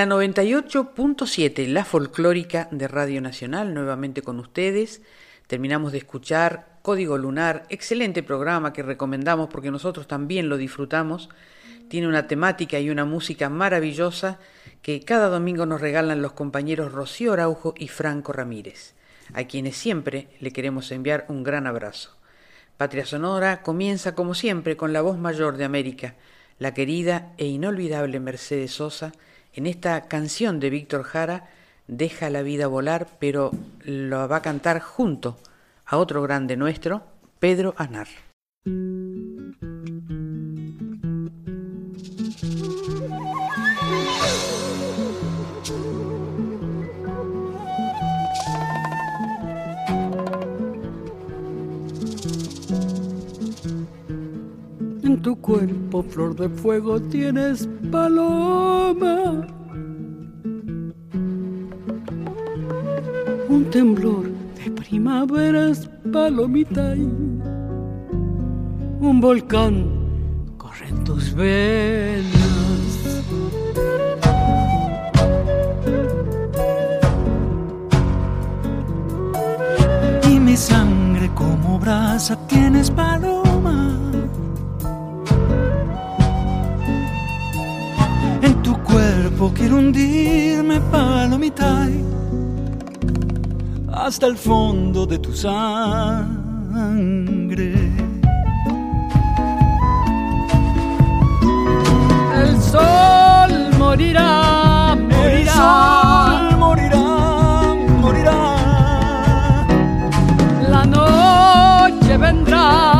La 98.7, la folclórica de Radio Nacional, nuevamente con ustedes. Terminamos de escuchar Código Lunar, excelente programa que recomendamos porque nosotros también lo disfrutamos. Tiene una temática y una música maravillosa que cada domingo nos regalan los compañeros Rocío Araujo y Franco Ramírez, a quienes siempre le queremos enviar un gran abrazo. Patria Sonora comienza como siempre con la voz mayor de América, la querida e inolvidable Mercedes Sosa, en esta canción de Víctor Jara, Deja la vida volar, pero lo va a cantar junto a otro grande nuestro, Pedro Anar. Tu cuerpo, flor de fuego, tienes paloma. Un temblor de primaveras, palomita. un volcán corre en tus venas. Y mi sangre como brasa tienes paloma quiero hundirme palomita hasta el fondo de tu sangre. El sol morirá, morirá. El sol morirá, morirá. La noche vendrá.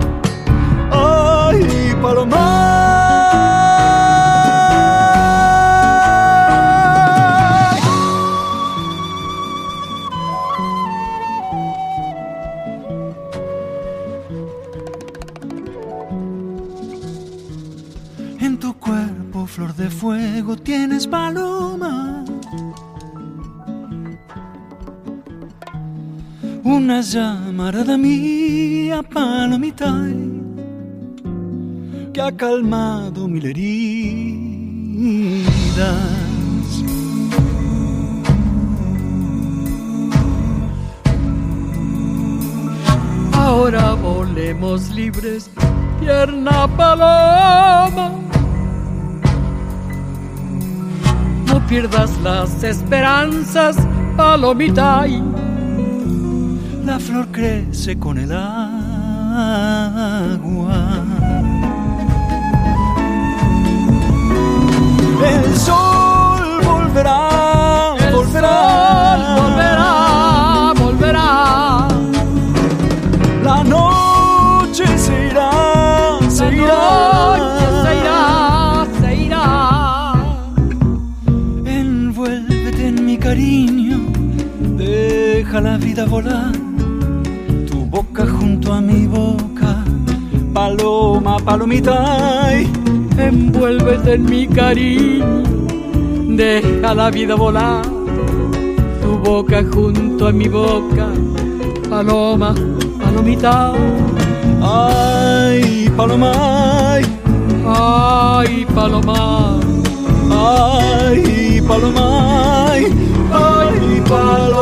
En tu cuerpo, flor de fuego, tienes paloma. Una llamarada mía, palomita que ha calmado mil heridas. Ahora volemos libres, tierna paloma. No pierdas las esperanzas, palomita. La flor crece con el agua. El sol volverá, el volverá, sol volverá, volverá. La noche se irá, se irá, se irá, se irá. Envuélvete en mi cariño, deja la vida volar. Tu boca junto a mi boca, paloma, palomita envuélvete en mi cariño, deja la vida volar, tu boca junto a mi boca, paloma, palomita. Ay, paloma, ay, paloma, ay, paloma, ay, paloma.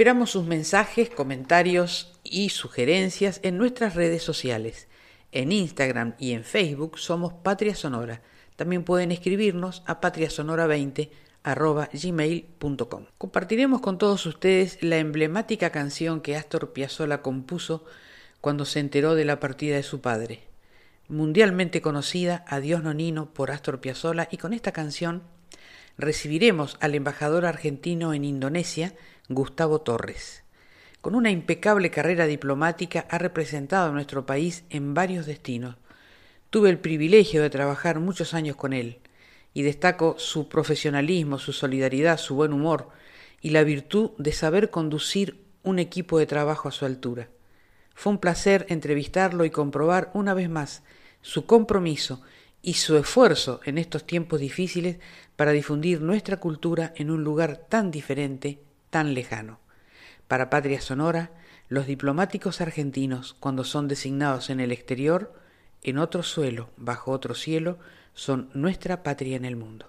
Esperamos sus mensajes, comentarios y sugerencias en nuestras redes sociales. En Instagram y en Facebook somos Patria Sonora. También pueden escribirnos a patriasonora20 gmail.com. Compartiremos con todos ustedes la emblemática canción que Astor Piazzolla compuso cuando se enteró de la partida de su padre. Mundialmente conocida Adiós Nonino por Astor Piazzolla y con esta canción recibiremos al embajador argentino en Indonesia, Gustavo Torres. Con una impecable carrera diplomática ha representado a nuestro país en varios destinos. Tuve el privilegio de trabajar muchos años con él y destaco su profesionalismo, su solidaridad, su buen humor y la virtud de saber conducir un equipo de trabajo a su altura. Fue un placer entrevistarlo y comprobar una vez más su compromiso y su esfuerzo en estos tiempos difíciles para difundir nuestra cultura en un lugar tan diferente tan lejano. Para Patria Sonora, los diplomáticos argentinos, cuando son designados en el exterior, en otro suelo, bajo otro cielo, son nuestra patria en el mundo.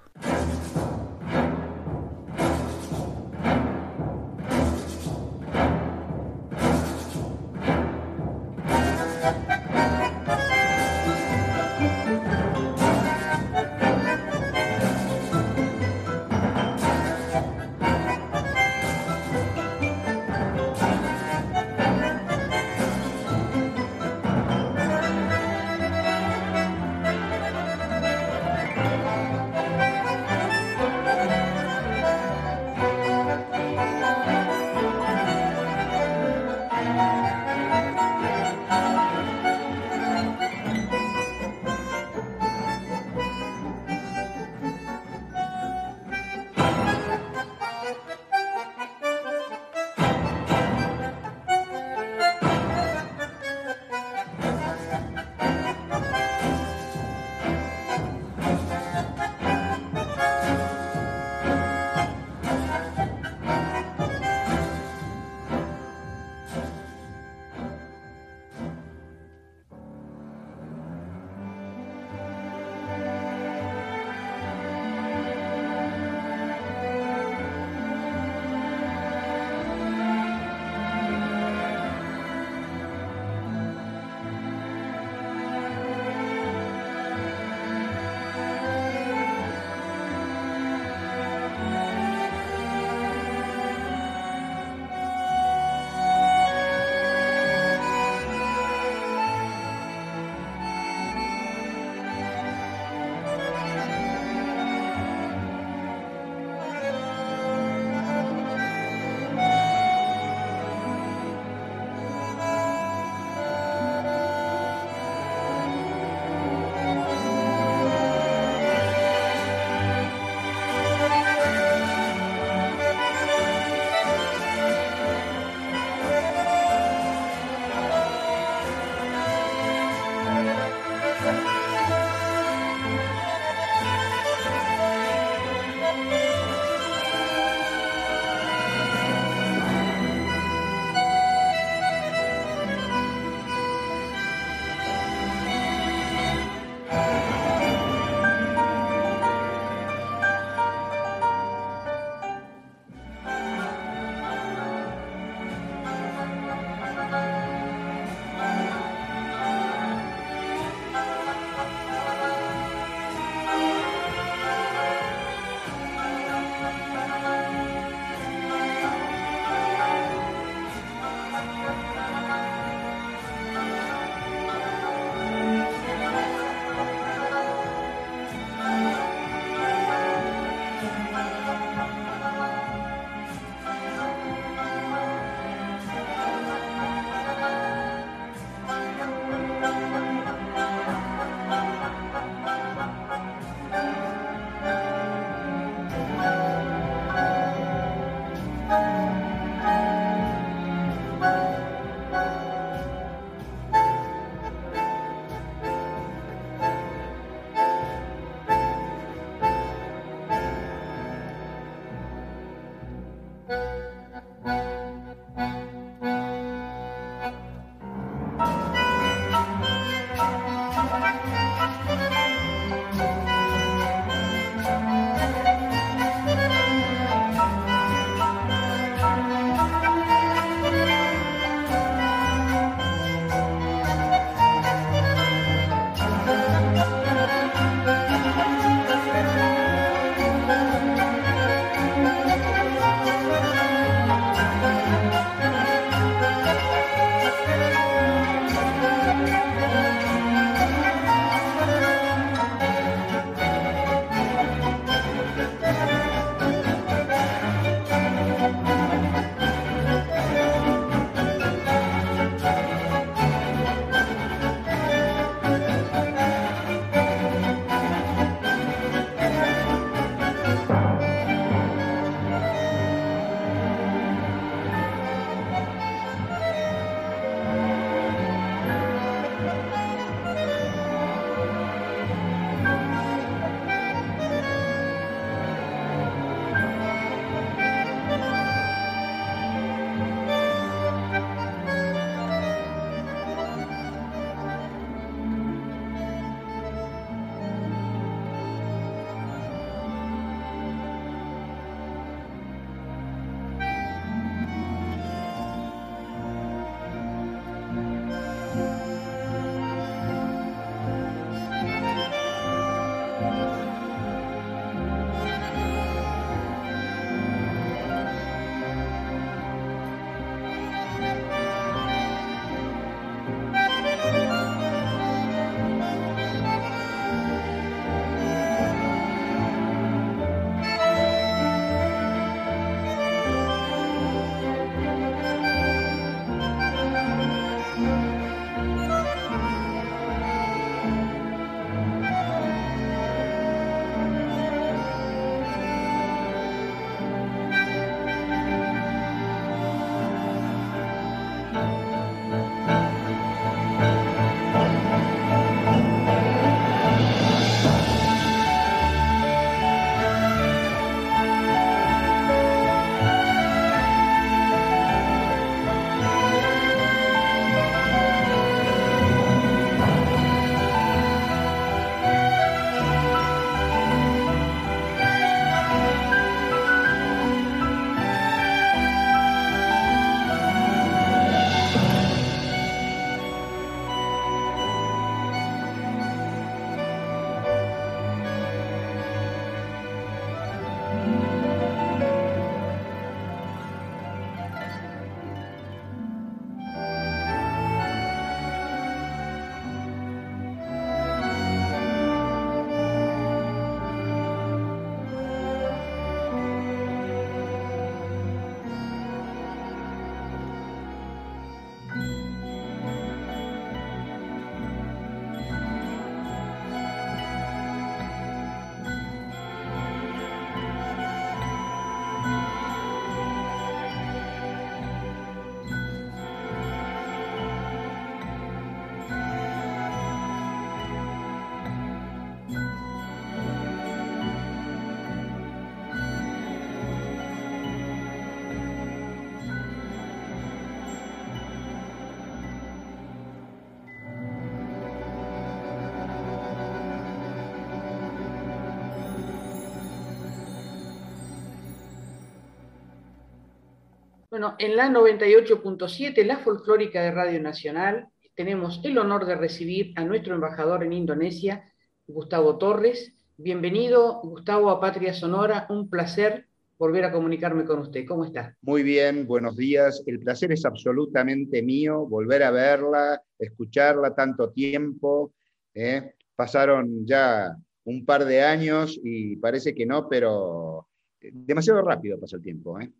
En la 98.7, la folclórica de Radio Nacional, tenemos el honor de recibir a nuestro embajador en Indonesia, Gustavo Torres. Bienvenido, Gustavo, a Patria Sonora. Un placer volver a comunicarme con usted. ¿Cómo está? Muy bien, buenos días. El placer es absolutamente mío, volver a verla, escucharla tanto tiempo. ¿eh? Pasaron ya un par de años y parece que no, pero demasiado rápido pasa el tiempo. ¿eh?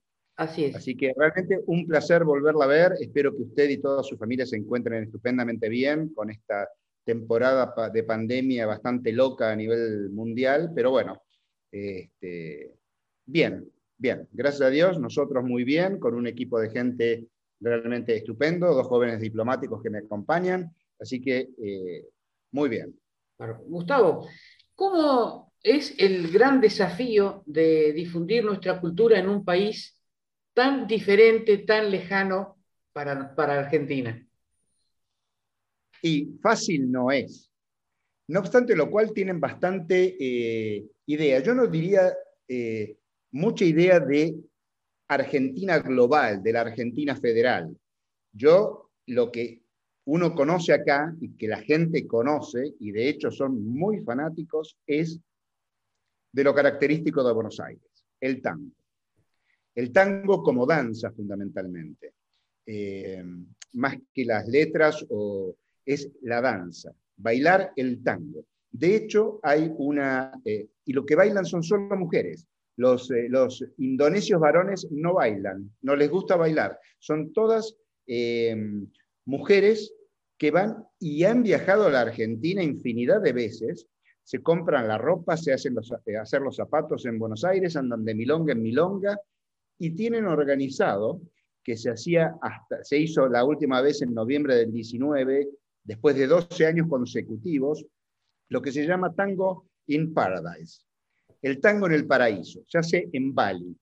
Así es. Así que realmente un placer volverla a ver. Espero que usted y toda su familia se encuentren estupendamente bien con esta temporada de pandemia bastante loca a nivel mundial, pero bueno, este, bien, bien. Gracias a Dios, nosotros muy bien, con un equipo de gente realmente estupendo, dos jóvenes diplomáticos que me acompañan, así que eh, muy bien. Gustavo, ¿cómo es el gran desafío de difundir nuestra cultura en un país tan diferente, tan lejano para, Argentina? Y fácil no es. No obstante lo cual tienen bastante eh, idea. Yo no diría eh, mucha idea de Argentina global, de la Argentina federal. Yo lo que uno conoce acá y que la gente conoce, y de hecho son muy fanáticos, es de lo característico de Buenos Aires, el tango. El tango como danza fundamentalmente, eh, más que las letras, o, es la danza, bailar el tango. De hecho, hay una, eh, y lo que bailan son solo mujeres. Los, eh, los, indonesios varones no bailan, no les gusta bailar. Son todas mujeres que van y han viajado a la Argentina infinidad de veces, se compran la ropa, se hacen los, hacer los zapatos en Buenos Aires, andan de milonga en milonga, y tienen organizado, que se hacía hasta, se hizo la última vez en noviembre del 19, después de 12 años consecutivos, lo que se llama Tango in Paradise. El tango en el paraíso, se hace en Bali.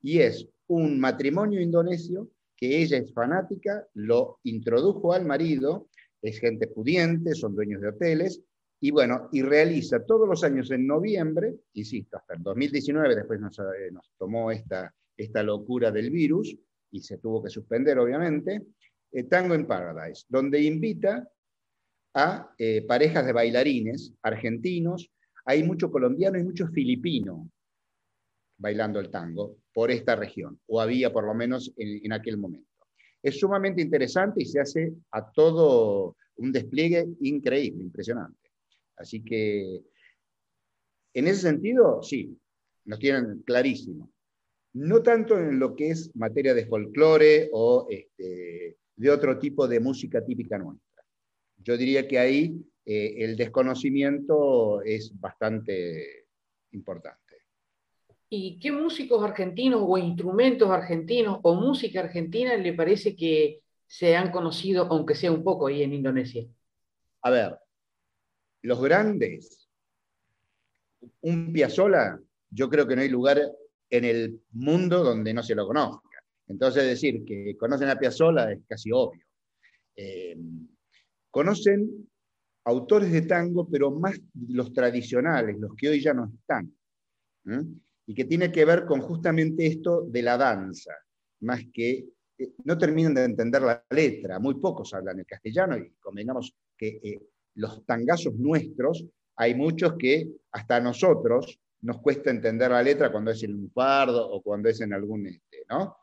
Y es un matrimonio indonesio que ella es fanática, lo introdujo al marido, es gente pudiente, son dueños de hoteles, y bueno, y realiza todos los años en noviembre, insisto, hasta el 2019, después nos, eh, nos tomó esta, esta locura del virus, y se tuvo que suspender obviamente, eh, Tango en Paradise, donde invita a eh, parejas de bailarines argentinos, hay mucho colombiano y mucho filipino bailando el tango por esta región, o había por lo menos en, en aquel momento. Es sumamente interesante y se hace a todo un despliegue increíble, impresionante. Así que, en ese sentido, sí, nos tienen clarísimo no tanto en lo que es materia de folclore o este, de otro tipo de música típica nuestra. Yo diría que ahí eh, el desconocimiento es bastante importante. ¿Y qué músicos argentinos o instrumentos argentinos o música argentina le parece que se han conocido, aunque sea un poco ahí en Indonesia? A ver, los grandes, un Piazzolla, yo creo que no hay lugar en el mundo donde no se lo conozca. Entonces, decir que conocen a Piazzolla es casi obvio. Eh, conocen autores de tango, pero más los tradicionales, los que hoy ya no están. Y que tiene que ver con justamente esto de la danza, más que eh, no terminan de entender la letra, muy pocos hablan el castellano y convengamos que eh, los tangazos nuestros, hay muchos que hasta nosotros nos cuesta entender la letra cuando es en un fardo o cuando es en algún, este, ¿no?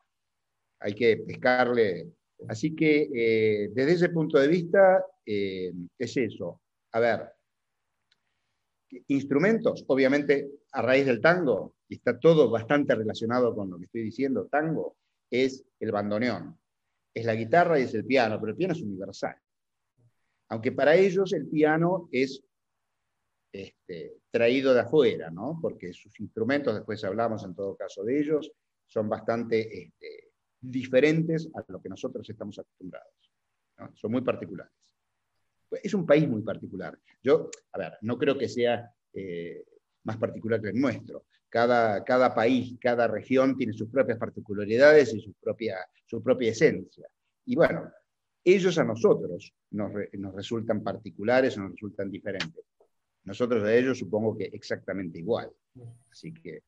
Hay que pescarle. Así que eh, desde ese punto de vista eh, es eso. A ver, instrumentos, obviamente a raíz del tango, está todo bastante relacionado con lo que estoy diciendo, tango, es el bandoneón, es la guitarra y es el piano, pero el piano es universal. Aunque para ellos el piano es este, traído de afuera, ¿no? porque sus instrumentos, después hablamos en todo caso de ellos, son bastante este, diferentes a lo que nosotros estamos acostumbrados. Son muy particulares. Es un país muy particular. Yo, a ver, no creo que sea eh, más particular que el nuestro. Cada, cada país, cada región tiene sus propias particularidades y su propia, su propia esencia. Y bueno, ellos a nosotros nos, nos resultan particulares o nos resultan diferentes. Nosotros de ellos supongo que exactamente igual. Así que.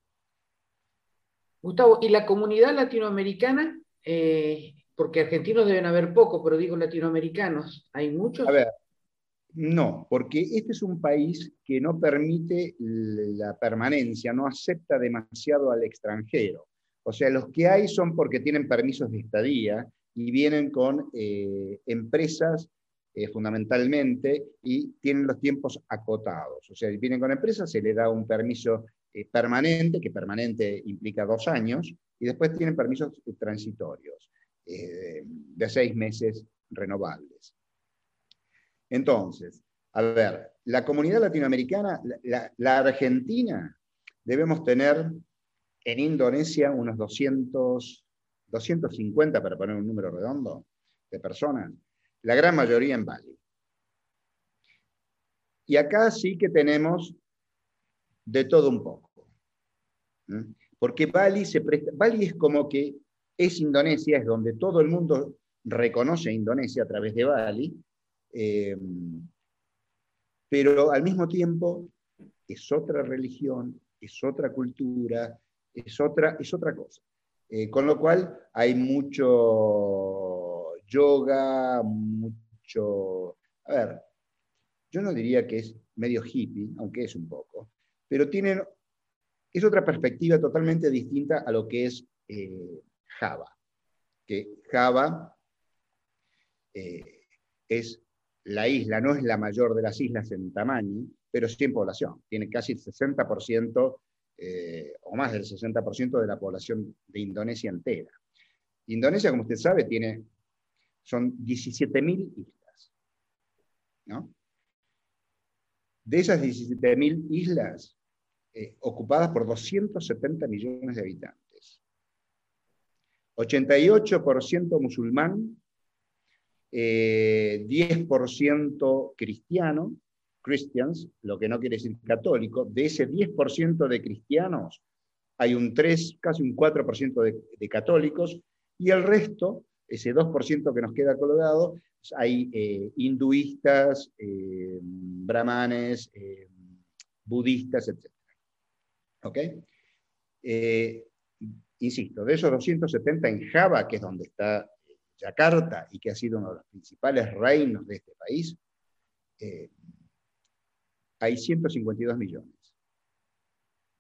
Gustavo, ¿y la comunidad latinoamericana Eh, porque argentinos deben haber poco, pero digo latinoamericanos, ¿hay muchos? A ver, no, porque este es un país que no permite la permanencia, no acepta demasiado al extranjero. O sea, los que hay son porque tienen permisos de estadía y vienen con eh, empresas eh, fundamentalmente y tienen los tiempos acotados. O sea, vienen con empresas, se les da un permiso eh, permanente, que permanente implica dos años, y después tienen permisos transitorios de seis meses renovables. Entonces, a ver, la comunidad latinoamericana, la, Argentina, debemos tener en Indonesia unos 200, 250, para poner un número redondo, de personas, la gran mayoría en Bali. Y acá sí que tenemos de todo un poco. Porque Bali, se Bali es como que es Indonesia, es donde todo el mundo reconoce a Indonesia a través de Bali, eh, pero al mismo tiempo es otra religión, es otra cultura, es otra, es otra cosa. Eh, con lo cual hay mucho yoga, mucho... A ver, yo no diría que es medio hippie, aunque es un poco, pero tienen, es otra perspectiva totalmente distinta a lo que es eh, Java. Que Java es la isla no es la mayor de las islas en tamaño, pero sí en población. Tiene casi el 60% eh, o más del 60% de la población de Indonesia entera. Indonesia, como usted sabe, tiene, son 17.000 islas. De esas 17.000 islas, eh, ocupadas por 270 millones de habitantes. 88% musulmán, 10% eh, cristiano, Christians, lo que no quiere decir católico, de ese 10% de cristianos hay un 3, casi un 4% de, de, católicos, y el resto, ese 2% que nos queda colgado, hay eh, hinduistas, eh, brahmanes, budistas, etc. ¿Ok? insisto, de esos 270 en Java, que es donde está Yakarta y que ha sido uno de los principales reinos de este país, eh, hay 152 millones.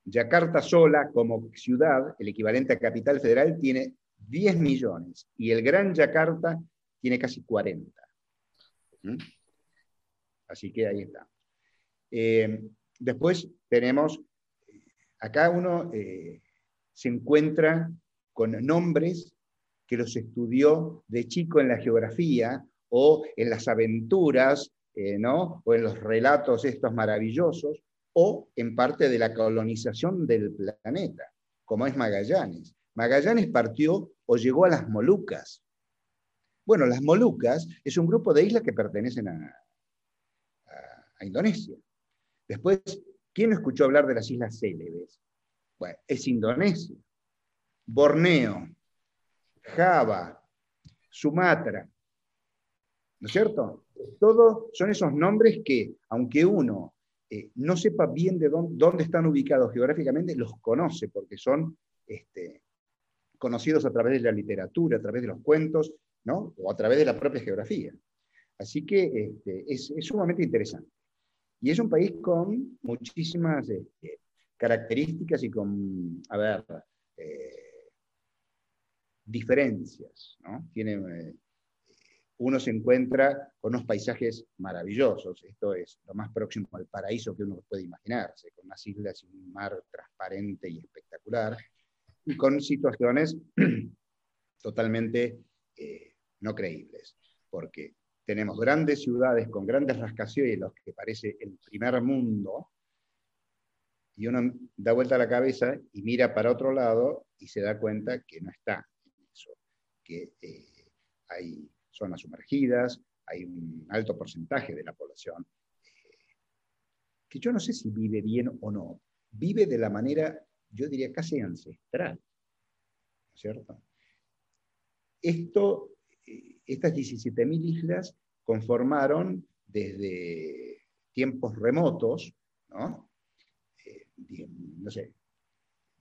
Yakarta sola, como ciudad, el equivalente a capital federal, tiene 10 millones y el Gran Yakarta tiene casi 40. ¿Mm? Así que ahí está. Eh, después tenemos, acá uno eh, se encuentra con nombres que los estudió de chico en la geografía o en las aventuras, eh, ¿no? o en los relatos estos maravillosos, o en parte de la colonización del planeta, como es Magallanes. Magallanes partió o llegó a las Molucas. Bueno, las Molucas es un grupo de islas que pertenecen a, Indonesia. Después, ¿quién escuchó hablar de las Islas Célebes? Bueno, es Indonesia. Borneo, Java, Sumatra. ¿No es cierto? Todos son esos nombres que, aunque uno eh, no sepa bien de dónde, están ubicados geográficamente, los conoce porque son este, conocidos a través de la literatura, a través de los cuentos, ¿no? o a través de la propia geografía. Así que este, es, sumamente interesante. Y es un país con muchísimas este, características y con, a ver, eh, diferencias. ¿no? Tiene, eh, uno se encuentra con unos paisajes maravillosos. Esto es lo más próximo al paraíso que uno puede imaginarse, con unas islas y un mar transparente y espectacular, y con situaciones totalmente eh, no creíbles, porque tenemos grandes ciudades con grandes rascacielos que parece el primer mundo, y uno da vuelta la cabeza y mira para otro lado y se da cuenta que no está que eh, hay zonas sumergidas, hay un alto porcentaje de la población eh, que yo no sé si vive bien o no, vive de la manera, yo diría, casi ancestral, ¿no es cierto? Esto, eh, estas 17.000 islas conformaron desde tiempos remotos, ¿no? no sé,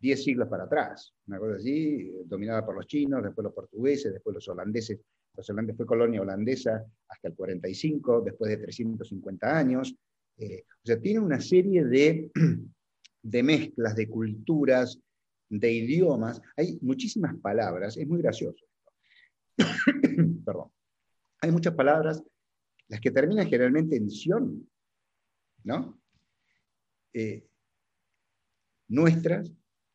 10 siglos para atrás, una cosa así, dominada por los chinos, después los portugueses, después los holandeses. Los holandeses fue colonia holandesa hasta el 45, después de 350 años. Eh, o sea, tiene una serie de, de mezclas, de culturas, de idiomas. Hay muchísimas palabras, es muy gracioso. Perdón. Hay muchas palabras, las que terminan generalmente en sion, ¿no? Eh, nuestras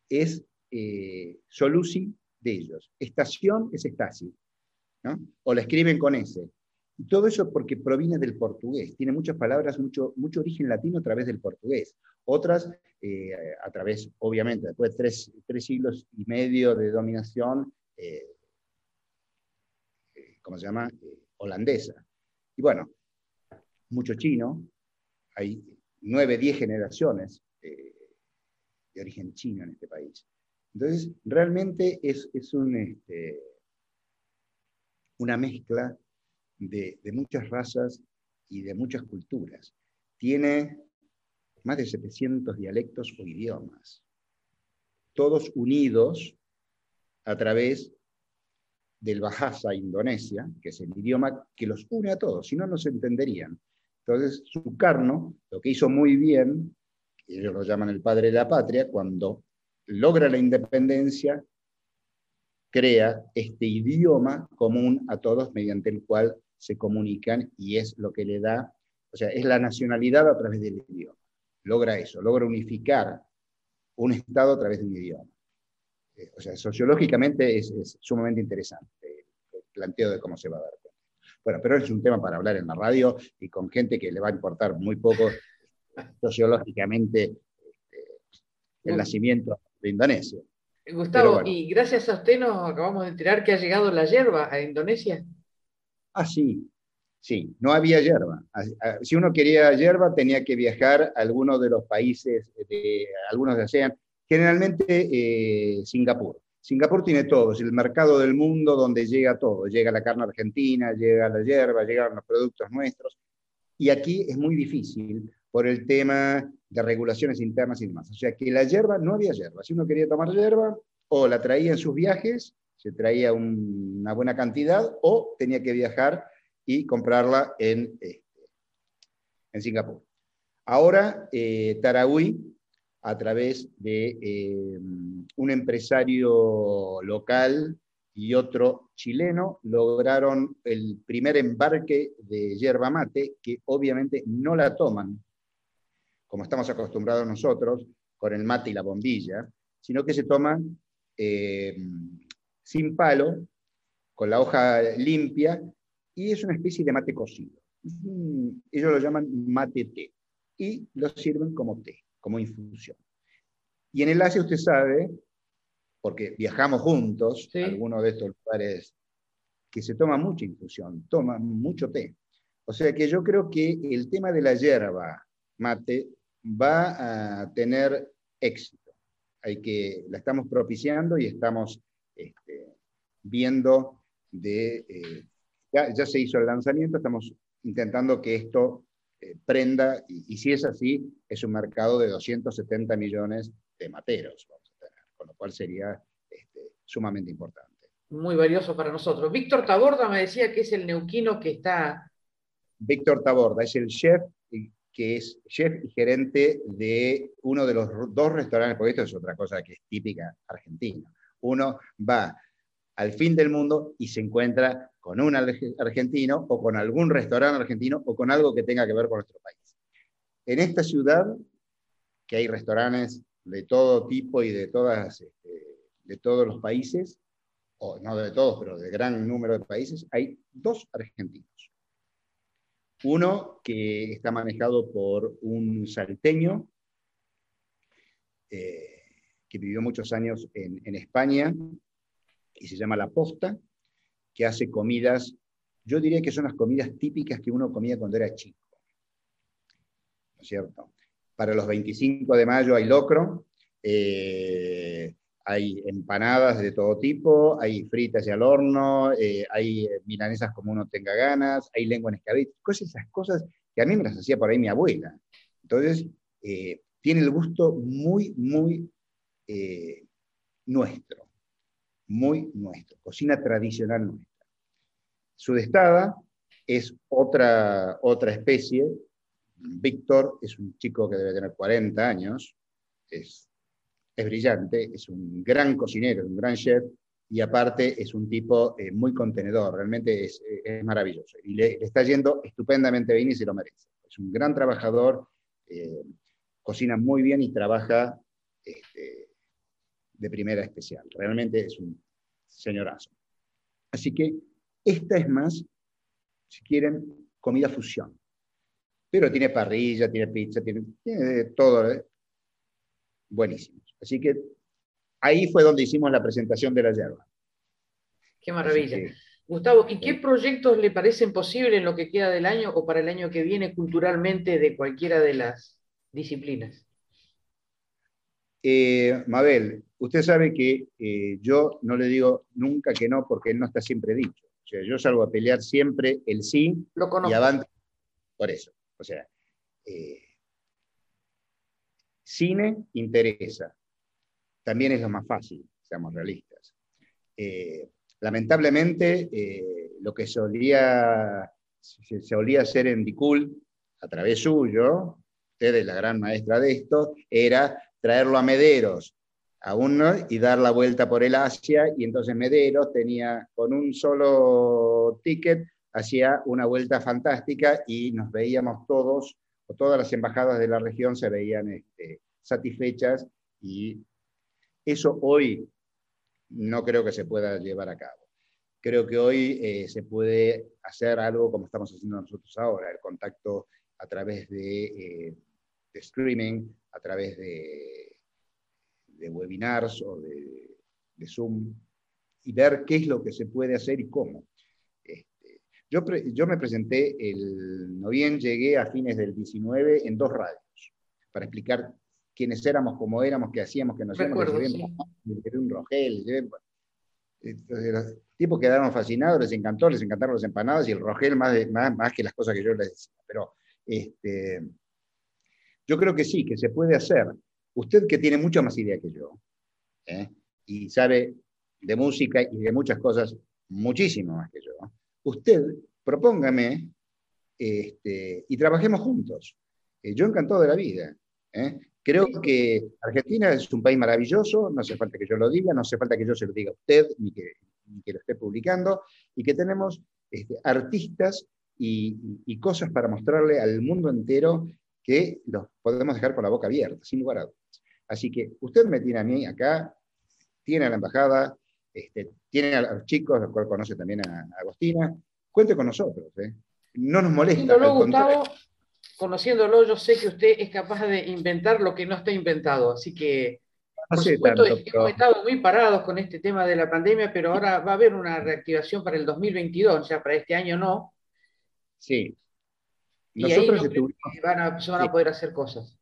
es eh, solusi de ellos. Estación es estasi, ¿no? O la escriben con S. Y todo eso porque proviene del portugués. Tiene muchas palabras, mucho, mucho origen latino a través del portugués. Otras eh, a través, obviamente, después de tres, tres, siglos y medio de dominación, eh, eh ¿cómo se llama? holandesa. Y bueno, mucho chino, hay nueve, diez generaciones de origen chino en este país. Entonces, realmente es, es un, este, una mezcla de, muchas razas y de muchas culturas. Tiene más de 700 dialectos o idiomas, todos unidos a través del Bahasa Indonesia, que es el idioma que los une a todos, si no, no se entenderían. Entonces, Sukarno lo que hizo muy bien ellos lo llaman el padre de la patria, cuando logra la independencia, crea este idioma común a todos mediante el cual se comunican y es lo que le da, o sea, es la nacionalidad a través del idioma. Logra eso, logra unificar un Estado a través de un idioma. Eh, o sea, sociológicamente es, es, sumamente interesante el planteo de cómo se va a dar cuenta. Bueno, pero es un tema para hablar en la radio y con gente que le va a importar muy poco sociológicamente este, el nacimiento de Indonesia. Gustavo, y gracias a usted nos acabamos de enterar que ha llegado la hierba a Indonesia. Ah, sí, sí, no había hierba. Si uno quería hierba tenía que viajar a algunos de los países, de, algunos de ASEAN, generalmente eh, Singapur. Singapur tiene todo, es el mercado del mundo donde llega todo. Llega la carne argentina, llega la hierba, llegan los productos nuestros. Y aquí es muy difícil por el tema de regulaciones internas y demás. O sea que la hierba, no había hierba. Si uno quería tomar hierba, o la traía en sus viajes, se traía una buena cantidad, o tenía que viajar y comprarla en, este, en Singapur. Ahora, eh, a través de eh, un empresario local y otro chileno lograron el primer embarque de yerba mate, que obviamente no la toman como estamos acostumbrados nosotros, con el mate y la bombilla, sino que se toman eh, sin palo, con la hoja limpia, y es una especie de mate cocido. Ellos lo llaman mate té, y lo sirven como té, como infusión. Y en el Asia usted sabe, porque viajamos juntos a algunos de estos lugares, que se toma mucha infusión, toma mucho té. O sea que yo creo que el tema de la hierba mate va a tener éxito. Hay que, la estamos propiciando y estamos viendo de, eh, ya, se hizo el lanzamiento, estamos intentando que esto eh, prenda y, si es así, es un mercado de 270 millones de materos, vamos a tener, con lo cual sería este, sumamente importante. Muy valioso para nosotros. Víctor Taborda me decía que es el neuquino que está... Víctor Taborda es el chef que es chef y gerente de uno de los dos restaurantes, porque esto es otra cosa que es típica argentina. Uno va al fin del mundo y se encuentra con un argentino o con algún restaurante argentino o con algo que tenga que ver con nuestro país. En esta ciudad, que hay restaurantes de todo tipo y de, todas, este, de todos los países, o no de todos, pero de gran número de países, hay dos argentinos. Uno que está manejado por un salteño eh, que vivió muchos años en, España y se llama La Posta, que hace comidas, yo diría que son las comidas típicas que uno comía cuando era chico. ¿No es cierto? Para los 25 de mayo hay locro, eh, hay empanadas de todo tipo, hay fritas y al horno, eh, hay milanesas como uno tenga ganas, hay lengua en escabeche, cosas, esas cosas que a mí me las hacía por ahí mi abuela. Entonces, eh, tiene el gusto muy, muy nuestro, muy nuestro, cocina tradicional nuestra. Sudestada es otra, otra especie. Víctor es un chico que debe tener 40 años, es, es brillante, es un gran cocinero, un gran chef, y aparte es un tipo eh, muy contenedor, realmente es, maravilloso. Y le, está yendo estupendamente bien y se lo merece. Es un gran trabajador, eh, cocina muy bien y trabaja este, de primera especial. Realmente es un señorazo. Así que esta es más, si quieren, comida fusión. Pero tiene parrilla, tiene pizza, tiene, todo. ¿eh? Buenísimo. Así que ahí fue donde hicimos la presentación de la yerba. Qué maravilla. Gustavo, ¿y qué proyectos le parecen posibles en lo que queda del año o para el año que viene culturalmente de cualquiera de las disciplinas? Eh, Mabel, usted sabe que eh, yo no le digo nunca que no porque no está siempre dicho. O sea, yo salgo a pelear siempre el sí Lo conozco. y avance por eso. O sea, eh, cine interesa. También es lo más fácil, seamos realistas. lamentablemente, lo que solía, se solía hacer en Dicul, a través suyo, usted es la gran maestra de esto, era traerlo a Mederos a uno y dar la vuelta por el Asia, y entonces Mederos tenía con un solo ticket, hacía una vuelta fantástica y nos veíamos todos, o todas las embajadas de la región se veían este, satisfechas y eso hoy no creo que se pueda llevar a cabo. Creo que hoy eh, se puede hacer algo como estamos haciendo nosotros ahora, el contacto a través de, eh, de streaming, a través de, webinars o de, Zoom y ver qué es lo que se puede hacer y cómo. Este, yo, yo, me presenté el no bien llegué a fines del 19 en dos radios para explicar quiénes éramos, cómo éramos, qué hacíamos, qué nos hacíamos, un Rogel. los tipos quedaron fascinados, les encantó, les encantaron las empanadas y el Rogel más, más, más que las cosas que yo les decía. Pero este, yo creo que sí, que se puede hacer. Usted que tiene mucha más idea que yo, ¿eh? y sabe de música y de muchas cosas muchísimo más que yo, usted propóngame este, y trabajemos juntos. Eh, yo encantado de la vida. ¿eh? Creo que Argentina es un país maravilloso, no hace falta que yo lo diga, no hace falta que yo se lo diga a usted, ni que, lo esté publicando, y que tenemos este, artistas y, cosas para mostrarle al mundo entero que los podemos dejar con la boca abierta, sin lugar a dudas. Así que usted me tiene a mí acá, tiene a la embajada, este, tiene a los chicos, los cuales conoce también a, Agostina, cuente con nosotros. ¿eh? No nos molesta. Conociéndolo, Gustavo, conociéndolo, yo sé que usted es capaz de inventar lo que no está inventado, así que por supuesto, hemos estado muy parados con este tema de la pandemia, pero ahora va a haber una reactivación para el 2022, ya para este año no. Sí, nosotros van a, se van a poder hacer cosas.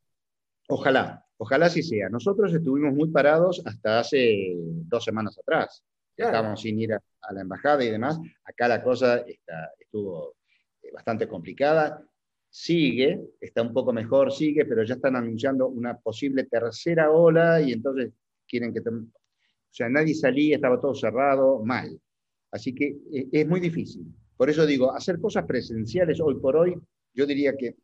Ojalá, ojalá sí sea. Nosotros estuvimos muy parados hasta hace dos semanas atrás. Estábamos sin ir a, la embajada y demás. Acá la cosa está, estuvo eh, bastante complicada. Sigue, está un poco mejor, sigue, pero ya están anunciando una posible tercera ola y entonces quieren que... O sea, nadie salía, estaba todo cerrado, mal. Así que eh, es muy difícil. Por eso digo, hacer cosas presenciales hoy por hoy yo diría que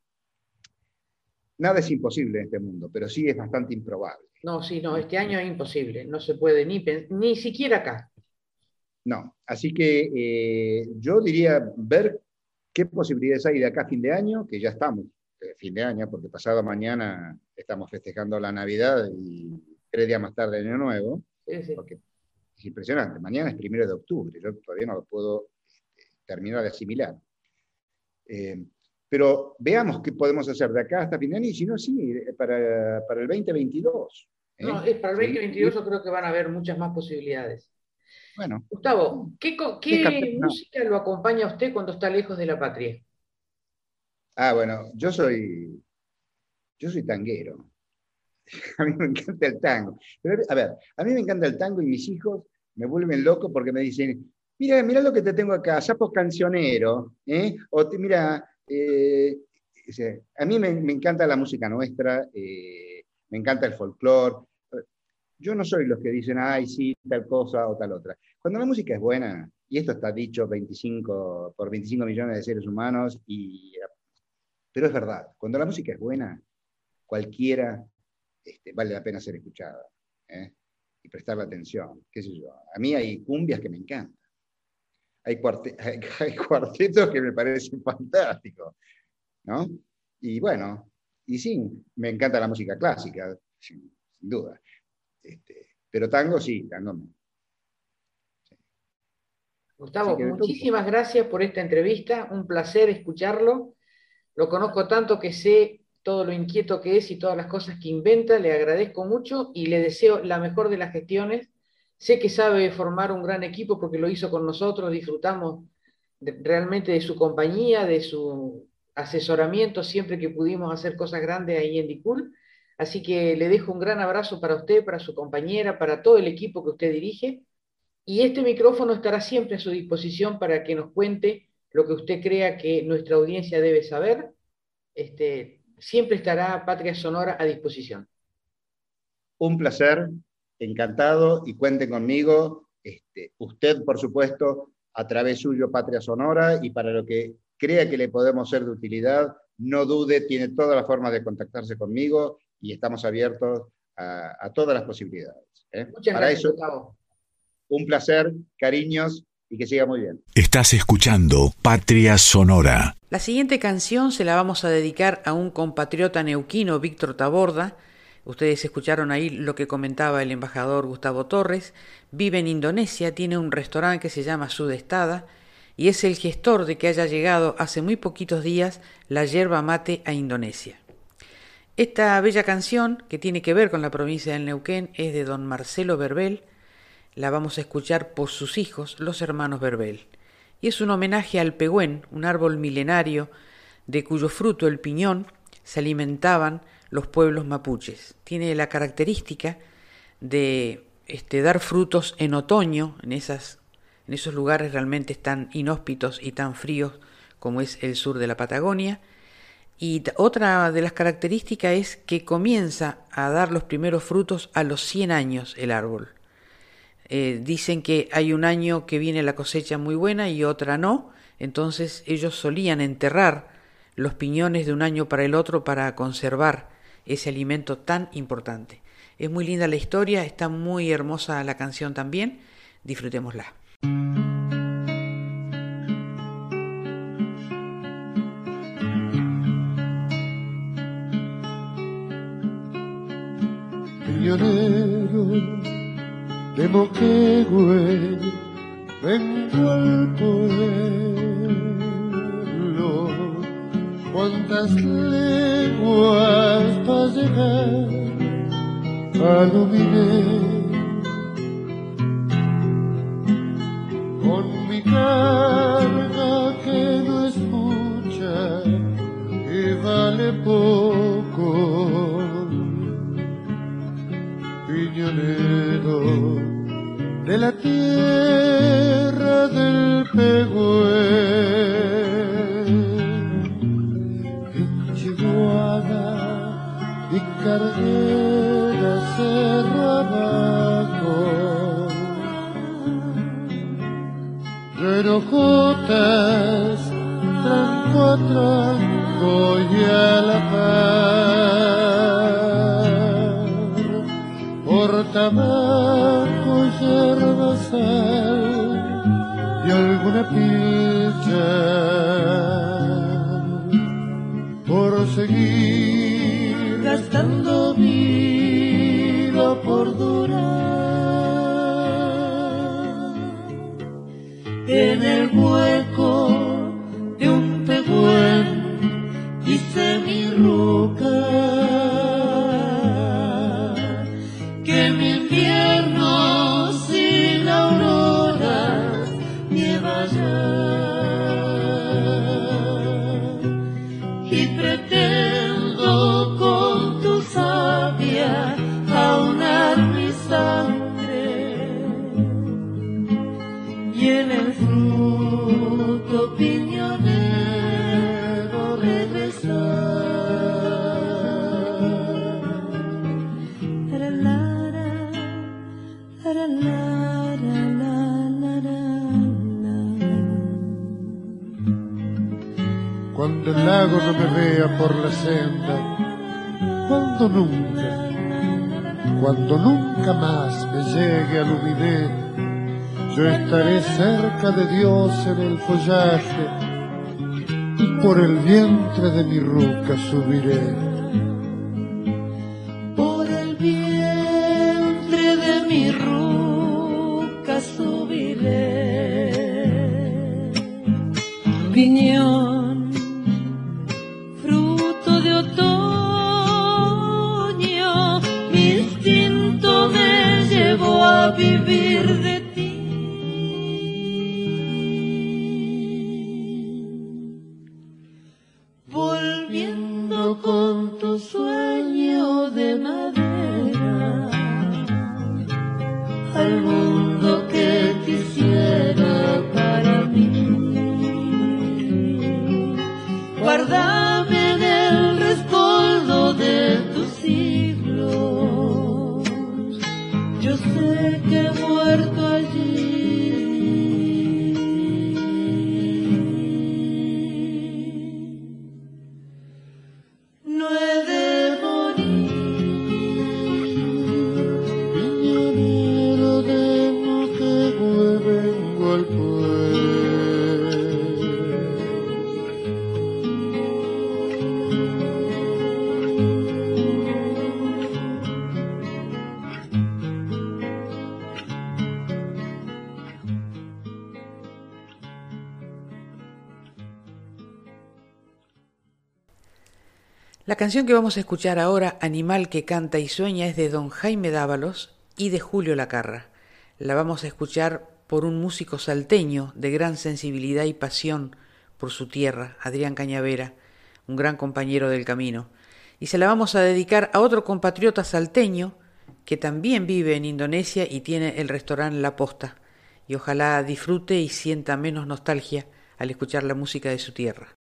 nada es imposible en este mundo, pero sí es bastante improbable. No, sí, no, este año es imposible, no se puede ni, ni siquiera acá. No, así que eh, yo diría ver qué posibilidades hay de acá a fin de año, que ya estamos, eh, fin de año, porque pasado mañana estamos festejando la Navidad y tres días más tarde Año Nuevo, porque es impresionante, mañana es primero de octubre, yo todavía no lo puedo este, terminar de asimilar. Eh, pero veamos qué podemos hacer de acá hasta fin de año y si no, sí, para, para el 2022. ¿eh? No, es para el 2022 yo creo que van a haber muchas más posibilidades. Bueno. Gustavo, ¿qué, qué música lo acompaña a usted cuando está lejos de la patria? Ah, bueno, yo soy, yo soy tanguero. A mí me encanta el tango. Pero, a ver, a mí me encanta el tango y mis hijos me vuelven loco porque me dicen, mira, mira lo que te tengo acá, sapo cancionero, ¿eh? o te, mira, eh, a mí me, encanta la música nuestra, eh, me encanta el folclore. Yo no soy los que dicen, ay, sí, tal cosa o tal otra. Cuando la música es buena, y esto está dicho 25, por 25 millones de seres humanos, pero es verdad, cuando la música es buena, cualquiera este, vale la pena ser escuchada ¿eh? y prestarle atención. A mí hay cumbias que me encantan. Hay, cuartetos que me parecen fantásticos. ¿no? Y bueno, y sí, me encanta la música clásica, sin, duda. Este, pero tango sí, tango no. Gustavo, muchísimas gracias por esta entrevista, un placer escucharlo. Lo conozco tanto que sé todo lo inquieto que es y todas las cosas que inventa, le agradezco mucho y le deseo la mejor de las gestiones. Sé que sabe formar un gran equipo porque lo hizo con nosotros, disfrutamos realmente de su compañía, de su asesoramiento siempre que pudimos hacer cosas grandes ahí en DICUL. Así que le dejo un gran abrazo para usted, para su compañera, para todo el equipo que usted dirige y este micrófono estará siempre a su disposición para que nos cuente lo que usted crea que nuestra audiencia debe saber. Este, siempre estará Patria Sonora a disposición. Un placer, encantado y cuente conmigo. Este, usted, por supuesto, a través suyo Patria Sonora y para lo que crea que le podemos ser de utilidad, no dude, tiene todas las formas de contactarse conmigo y estamos abiertos a, todas las posibilidades. ¿eh? Muchas gracias, Gustavo. Un placer, cariños y que siga muy bien. Estás escuchando Patria Sonora. La siguiente canción se la vamos a dedicar a un compatriota neuquino, Víctor Taborda. Ustedes escucharon ahí lo que comentaba el embajador Gustavo Torres. Vive en Indonesia, tiene un restaurante que se llama Sudestada y es el gestor de que haya llegado hace muy poquitos días la yerba mate a Indonesia. Esta bella canción, que tiene que ver con la provincia del Neuquén, es de don Marcelo Verbel, la vamos a escuchar por sus hijos, los hermanos Verbel. Y es un homenaje al pegüén, un árbol milenario de cuyo fruto, el piñón, se alimentaban los pueblos mapuches. Tiene la característica de este, dar frutos en otoño, en, esas, en esos lugares realmente tan inhóspitos y tan fríos como es el sur de la Patagonia. Y otra de las características es que comienza a dar los primeros frutos a los 100 años el árbol. Eh, dicen que hay un año que viene la cosecha muy buena y otra no, entonces ellos solían enterrar los piñones de un año para el otro para conservar ese alimento tan importante. Es muy linda la historia, está muy hermosa la canción también, disfrutémosla. Cuántas leguas para llegar al A tranco y a la par. Por tabaco y alguna pizza por seguir el lago no me vea por la senda, cuando nunca, cuando nunca más me llegue al humidé, yo estaré cerca de Dios en el follaje y por el vientre de mi ruca subiré. Canción que vamos a escuchar ahora, Animal que canta y sueña, es de don Jaime Dávalos y de Julio Lacarra. La vamos a escuchar por un músico salteño de gran sensibilidad y pasión por su tierra, Adrián Cañavera, un gran compañero del camino. Y se la vamos a dedicar a otro compatriota salteño que también vive en Indonesia y tiene el restaurante La Posta. Y ojalá disfrute y sienta menos nostalgia al escuchar la música de su tierra.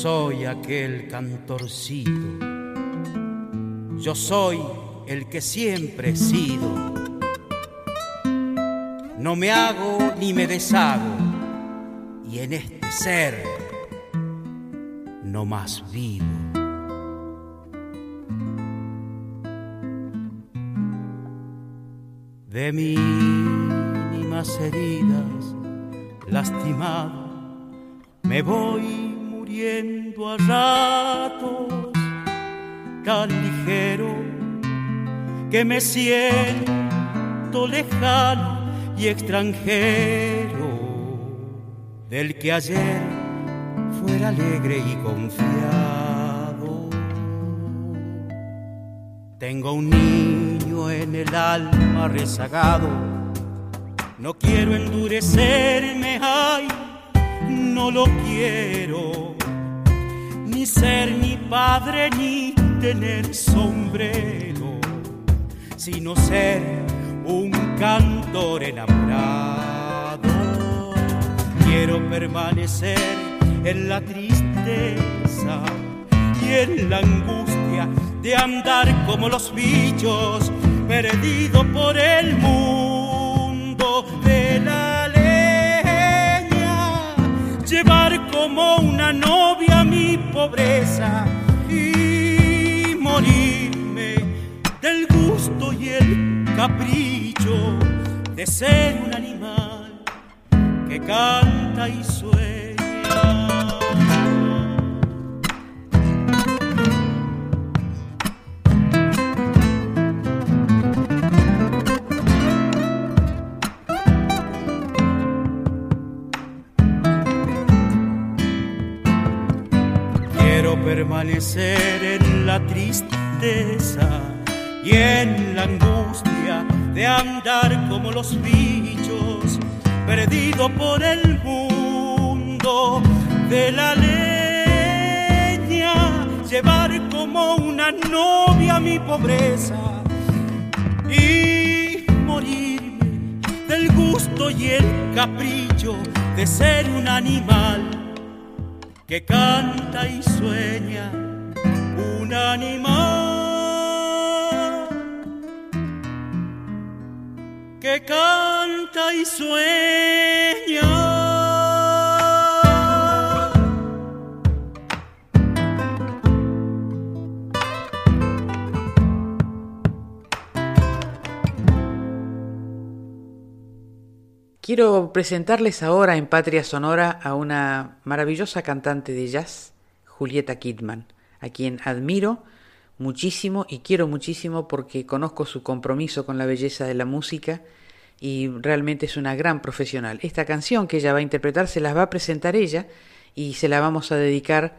Soy aquel cantorcito, yo soy el que siempre he sido. No me hago ni me deshago, y en este ser no más vivo. De mínimas heridas, lastimado, me voy muriendo a ratos, tan ligero que me siento lejano y extranjero del que ayer fuera alegre y confiado. Tengo un niño en el alma rezagado, no quiero endurecerme, ay, no lo quiero ni ser ni padre ni tener sombrero, sino ser un cantor enamorado. Quiero permanecer en la tristeza y en la angustia de andar como los bichos, perdido por el mundo de la llevar como una novia pobreza y morirme del gusto y el capricho de ser un animal que canta y sueña. Permanecer en la tristeza y en la angustia de andar como los bichos, perdido por el mundo de la leña, llevar como una novia mi pobreza y morirme del gusto y el capricho de ser un animal que canta y sueña un animal. Que canta y sueña Quiero presentarles ahora en Patria Sonora a una maravillosa cantante de jazz, Julieta Kidman, a quien admiro muchísimo y quiero muchísimo porque conozco su compromiso con la belleza de la música y realmente es una gran profesional. Esta canción que ella va a interpretar se las va a presentar ella y se la vamos a dedicar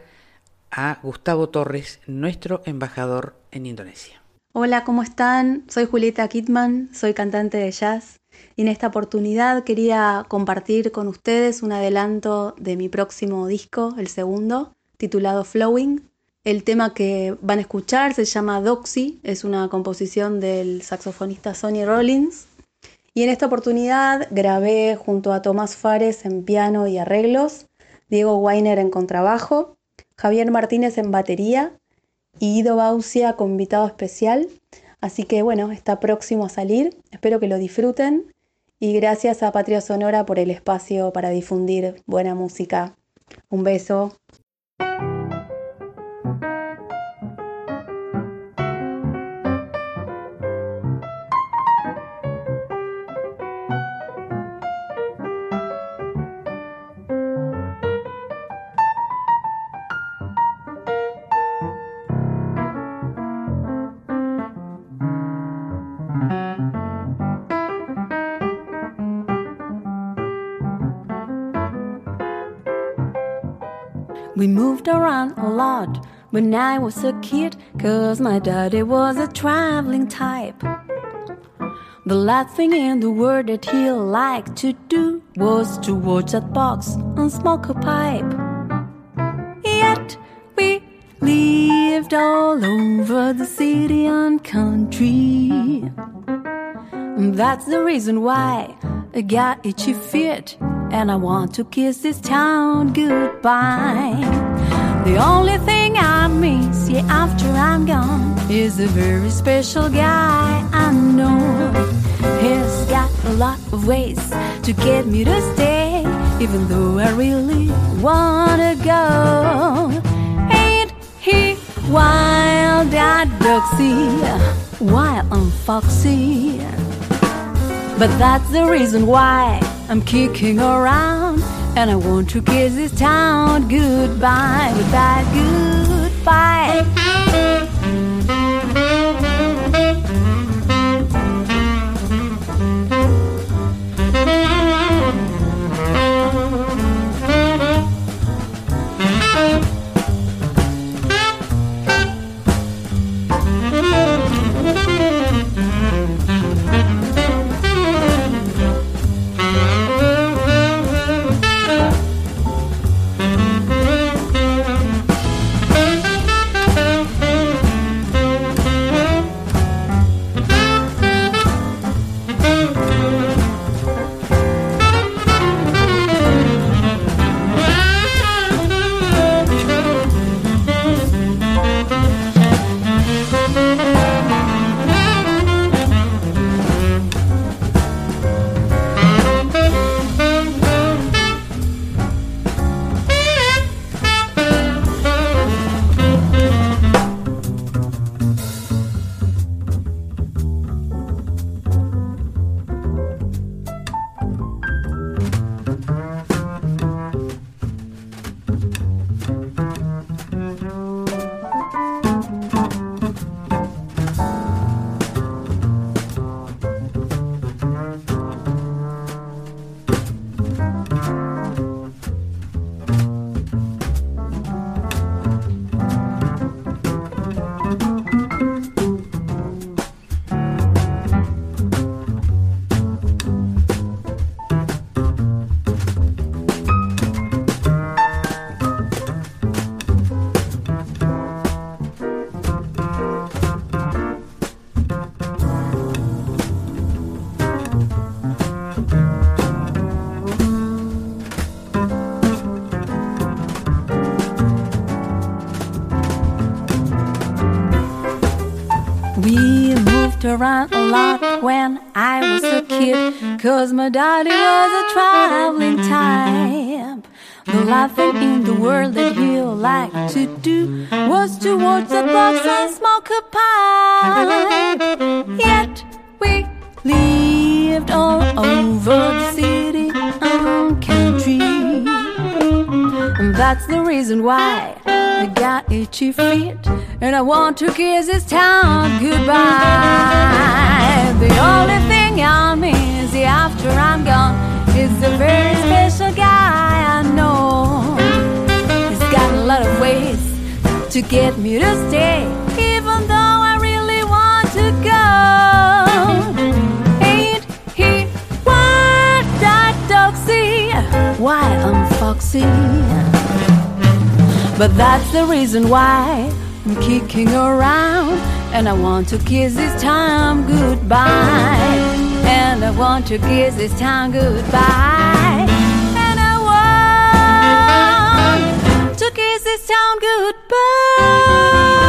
a Gustavo Torres, nuestro embajador en Indonesia. Hola, ¿cómo están? Soy Julieta Kidman, soy cantante de jazz y en esta oportunidad quería compartir con ustedes un adelanto de mi próximo disco, el segundo, titulado Flowing. El tema que van a escuchar se llama Doxy, es una composición del saxofonista Sonny Rollins. Y en esta oportunidad grabé junto a Tomás Fares en piano y arreglos, Diego Weiner en contrabajo, Javier Martínez en batería y Ido Baucia con invitado especial. Así que bueno, está próximo a salir, espero que lo disfruten y gracias a Patria Sonora por el espacio para difundir buena música. Un beso. Moved around a lot when I was a kid, cause my daddy was a traveling type. The last thing in the world that he liked to do was to watch that box and smoke a pipe. Yet we lived all over the city and country. And that's the reason why I got itchy feet and I want to kiss this town goodbye. The only thing I miss, yeah, after I'm gone, is a very special guy I know. He's got a lot of ways to get me to stay, even though I really wanna go. Ain't he wild, that doxy, wild and foxy? But that's the reason why I'm kicking around and I want to kiss this town goodbye, goodbye, goodbye. Around a lot when I was a kid, cause my daddy was a traveling type. The last thing in the world that he liked to do was to watch the box and smoke a pipe. Yet we lived all over the city and country. And that's the reason why I got itchy feet and I want to kiss this town goodbye. The only thing I miss after I'm gone is a very special guy I know. He's got a lot of ways to get me to stay, even though I really want to go. Ain't he what that dog see? Why I'm foxy. But that's the reason why I'm kicking around and I want to kiss this time goodbye. And I want to kiss this time goodbye. And I want to kiss this town goodbye.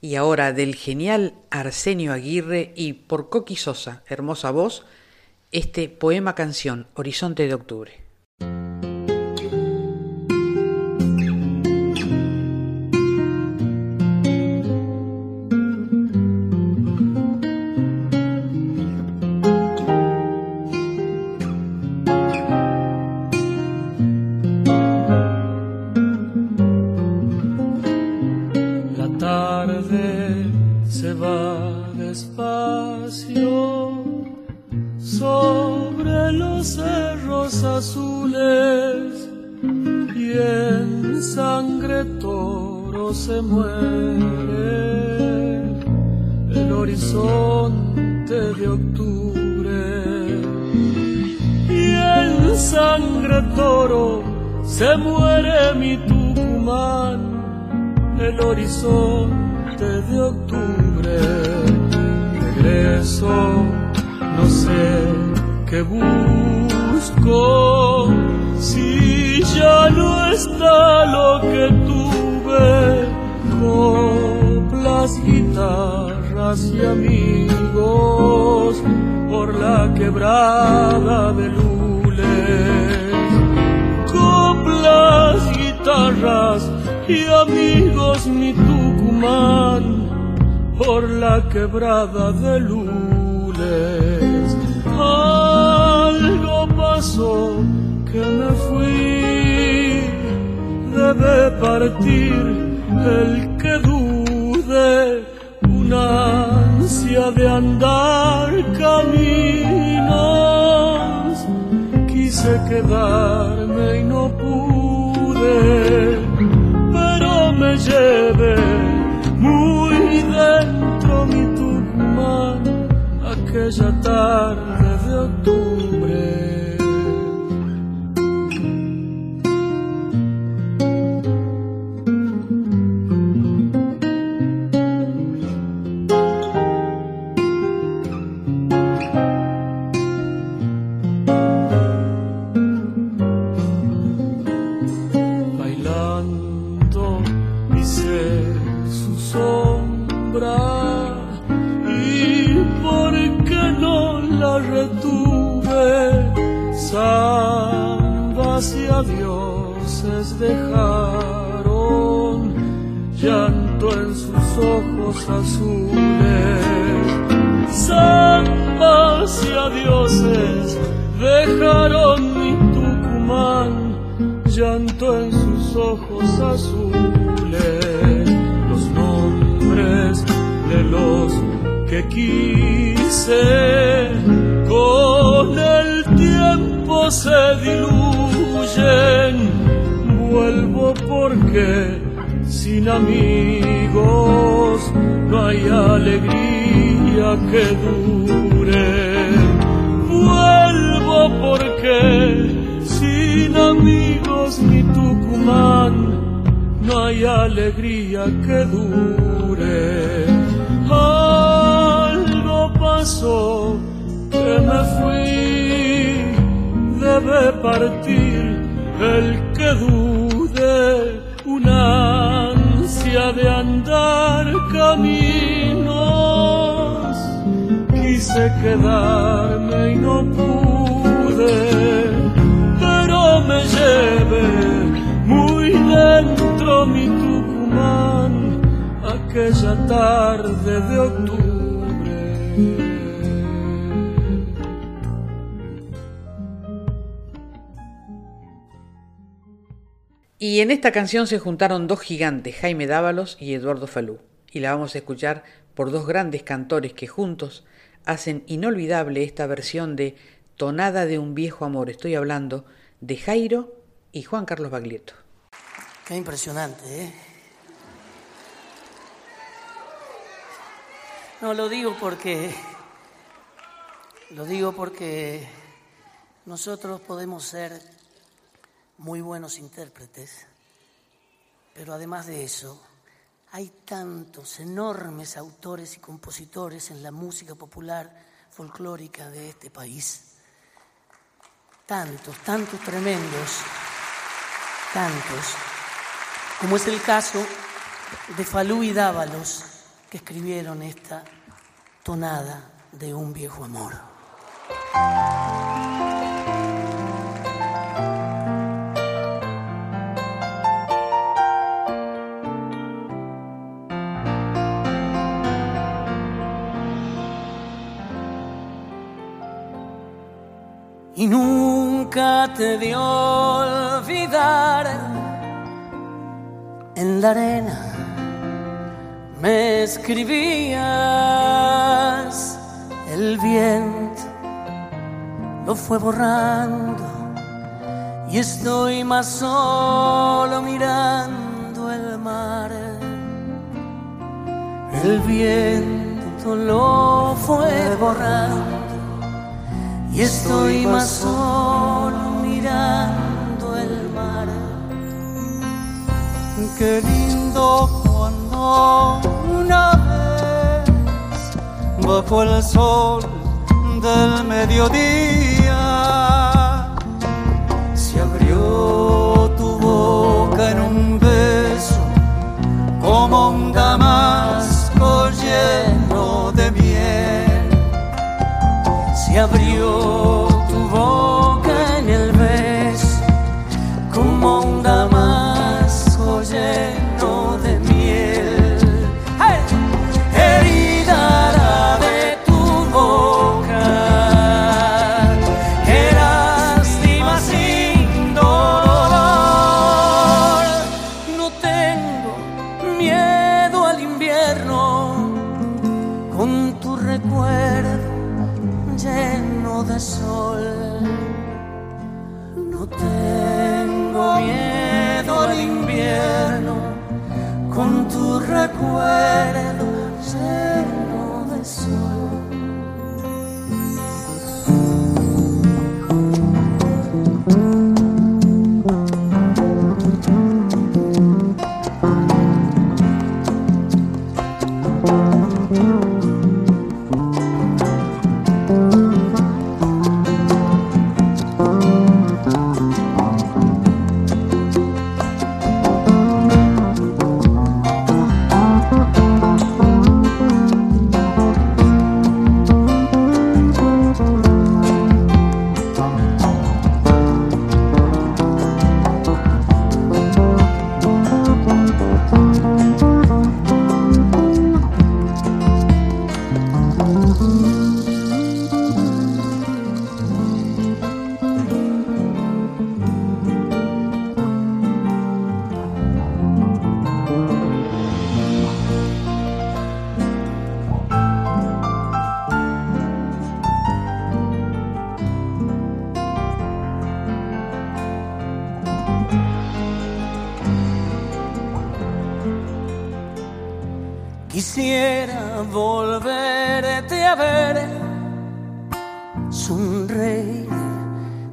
Y ahora del genial Arsenio Aguirre y por Coqui Sosa, hermosa voz, este poema canción, Horizonte de Octubre. Qué busco, si ya no está lo que tuve, coplas, guitarras y amigos por la quebrada de lules. Coplas, guitarras y amigos mi Tucumán por la quebrada de lules. Que me fui, debe partir el que dude, una ansia de andar caminos. Quise quedarme y no pude pero me lleve muy dentro mi Tucumán aquella tarde esta canción se juntaron dos gigantes, Jaime Dávalos y Eduardo Falú, y la vamos a escuchar por dos grandes cantores que juntos hacen inolvidable esta versión de Tonada de un viejo amor. Estoy hablando de Jairo y Juan Carlos Baglietto. Qué impresionante, ¿eh? No, lo digo porque. Lo digo porque nosotros podemos ser muy buenos intérpretes, pero además de eso, hay tantos enormes autores y compositores en la música popular folclórica de este país. Tantos, tantos tremendos, tantos, como es el caso de Falú y Dávalos, que escribieron esta tonada de un viejo amor. Nunca te dio olvidar. En la arena me escribías, el viento lo fue borrando y estoy más solo mirando el mar. El viento lo fue borrando y estoy más solo mirando el mar. Qué lindo cuando una vez bajo el sol del mediodía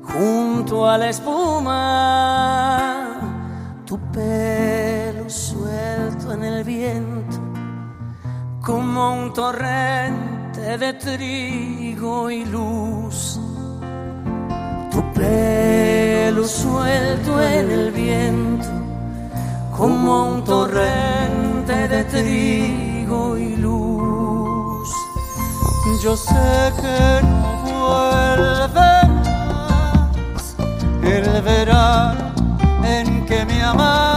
junto a la espuma, tu pelo suelto en el viento, como un torrente de trigo y luz. Tu pelo suelto en el viento, como un torrente de trigo y luz. Yo sé que no el verás, el verano en que me amas.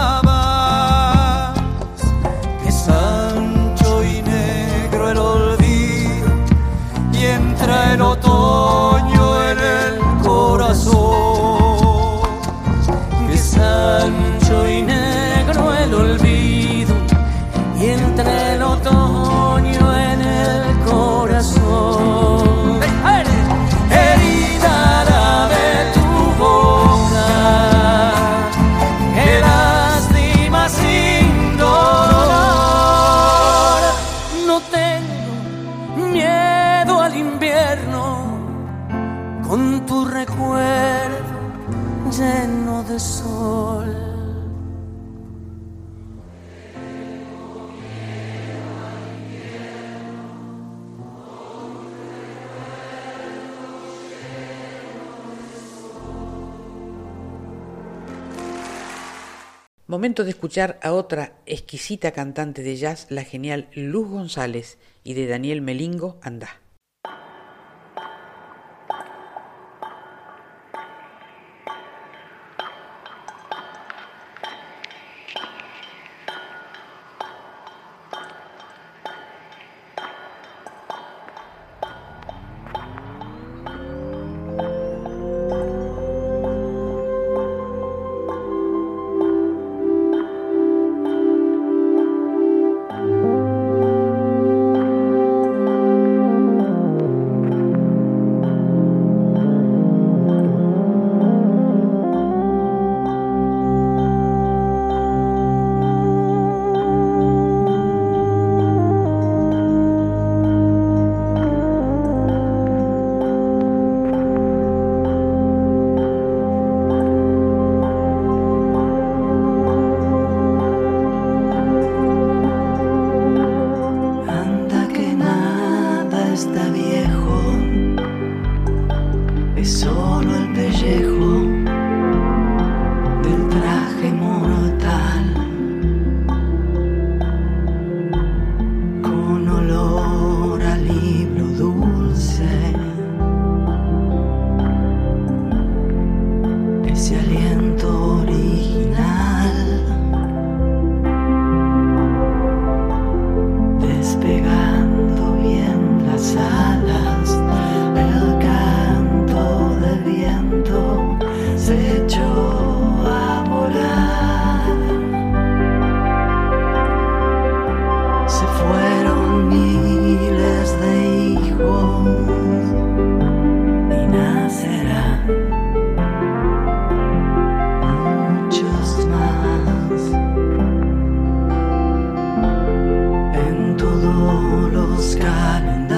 Momento de escuchar a otra exquisita cantante de jazz, la genial Luz González, y de Daniel Melingo, Andá. Scotland.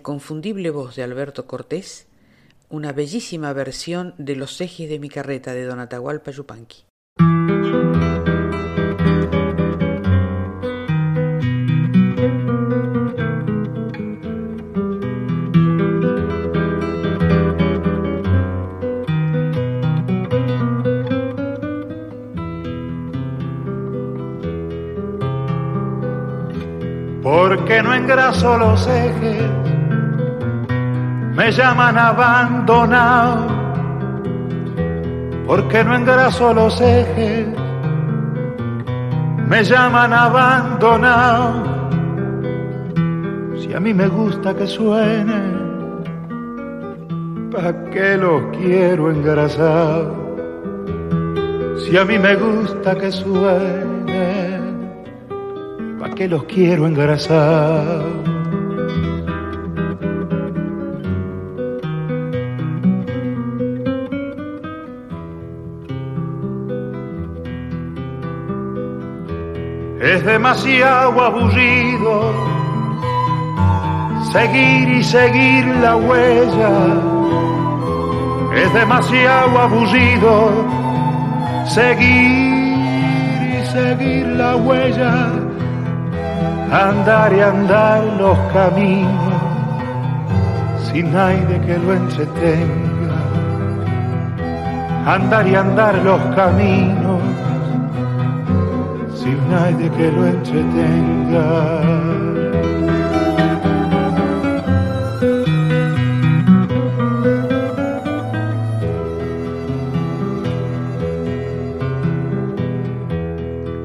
Inconfundible voz de Alberto Cortés, una bellísima versión de Los ejes de mi carreta de Don Atahualpa Yupanqui. porque no engraso los ejes, me llaman abandonado, porque no engraso los ejes, me llaman abandonado. Si a mí me gusta que suene, ¿para qué los quiero engrasar? Si a mí me gusta que suene que los quiero engrasar. Demasiado aburrido seguir y seguir la huella. Es demasiado aburrido seguir y seguir la huella andar y andar los caminos sin nadie que lo entretenga. Andar y andar los caminos sin nadie que lo entretenga.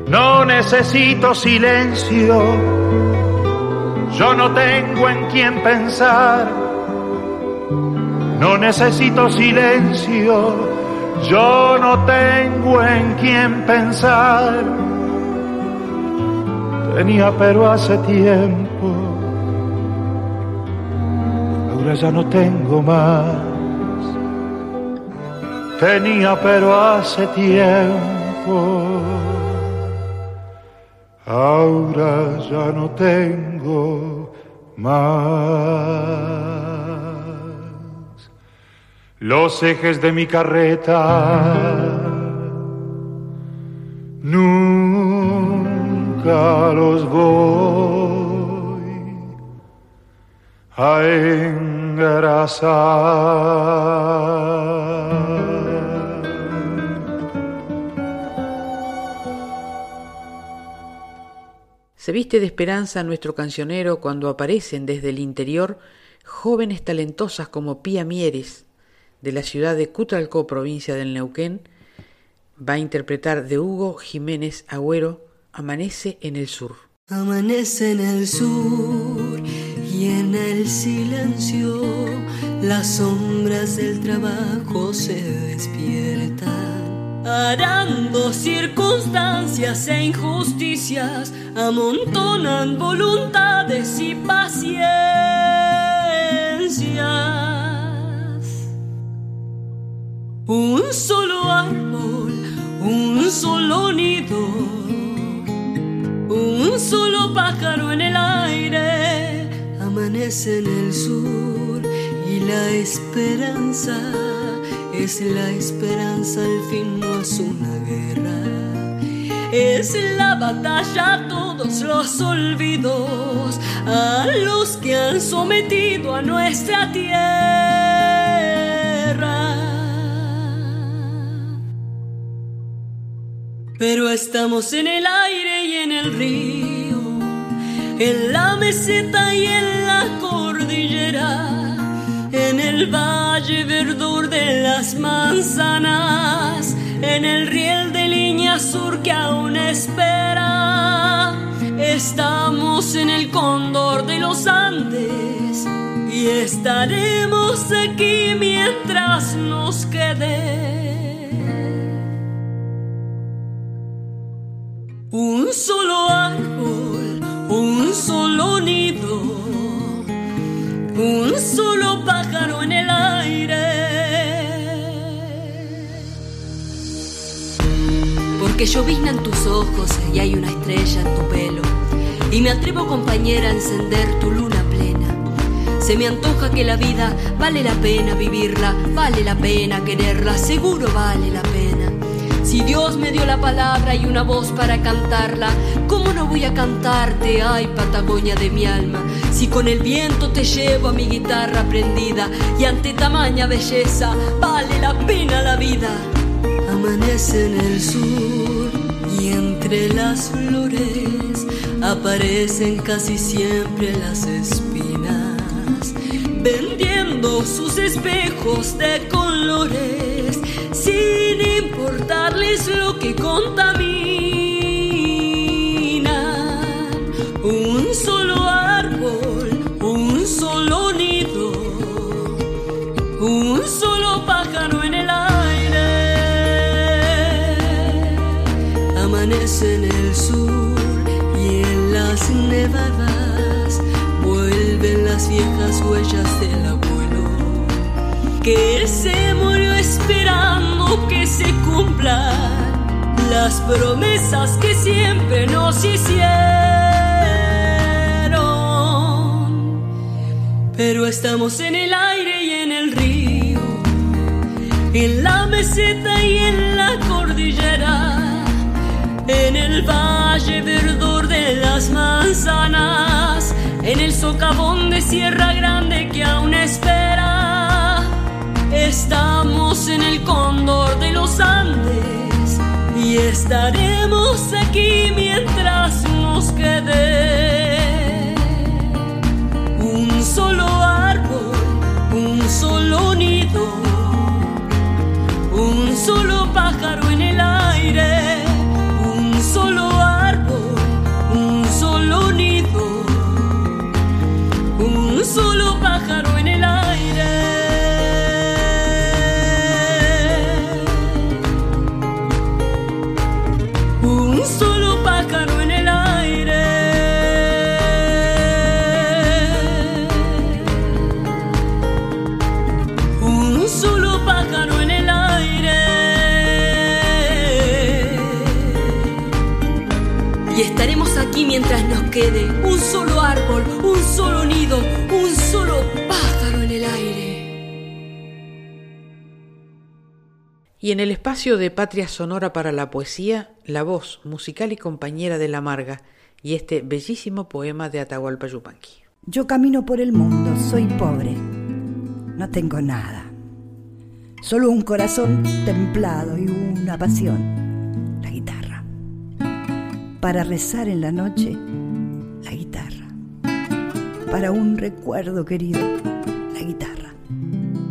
No necesito silencio yo no tengo en quién pensar, no necesito silencio, yo no tengo en quién pensar. Tenía pero hace tiempo, ahora ya no tengo más. Tenía pero hace tiempo ahora ya no tengo más. Los ejes de mi carreta nunca los voy a engrasar. Se viste de esperanza nuestro cancionero cuando aparecen desde el interior jóvenes talentosas como Pía Mieres, de la ciudad de Cutralcó, provincia del Neuquén, va a interpretar de Hugo Jiménez Agüero Amanece en el Sur. Amanece en el sur y en el silencio las sombras del trabajo se despiertan arando circunstancias e injusticias, amontonan voluntades y paciencias. Un solo árbol, un solo nido, un solo pájaro en el aire, amanece en el sur y la esperanza es la esperanza, al fin no es una guerra. Es la batalla a todos los olvidos, a los que han sometido a nuestra tierra. Pero estamos en el aire y en el río, en la meseta y en la cordillera en el valle verdor de las manzanas, en el riel de línea sur que aún espera. Estamos en el cóndor de los Andes y estaremos aquí mientras nos quede. Un solo pájaro en el aire. Porque llovizna en tus ojos y hay una estrella en tu pelo. Y me atrevo, compañera, a encender tu luna plena. Se me antoja que la vida vale la pena vivirla, vale la pena quererla, seguro vale la pena. Si Dios me dio la palabra y una voz para cantarla, ¿cómo no voy a cantarte, ay Patagonia de mi alma? Si con el viento te llevo a mi guitarra prendida y ante tamaña belleza vale la pena la vida. Amanece en el sur y entre las flores aparecen casi siempre las espinas, vendiendo sus espejos de colores sin importarles lo que contamina. Un solo árbol, un solo nido, un solo pájaro en el aire. Amanece en el sur y en las nevadas vuelven las viejas huellas del abuelo que se murió que se cumplan las promesas que siempre nos hicieron. Pero estamos en el aire y en el río, en la meseta y en la cordillera, en el valle verdor de las manzanas, en el socavón de Sierra Grande que aún espera. Estamos en el cóndor de los Andes y estaremos aquí mientras nos quede un solo árbol, un solo nido, Y en el espacio de Patria Sonora para la Poesía, la voz musical y compañera de la Marga y este bellísimo poema de Atahualpa Yupanqui. Yo camino por el mundo, soy pobre, no tengo nada, solo un corazón templado y una pasión, la guitarra. Para rezar en la noche, la guitarra. Para un recuerdo querido, la guitarra.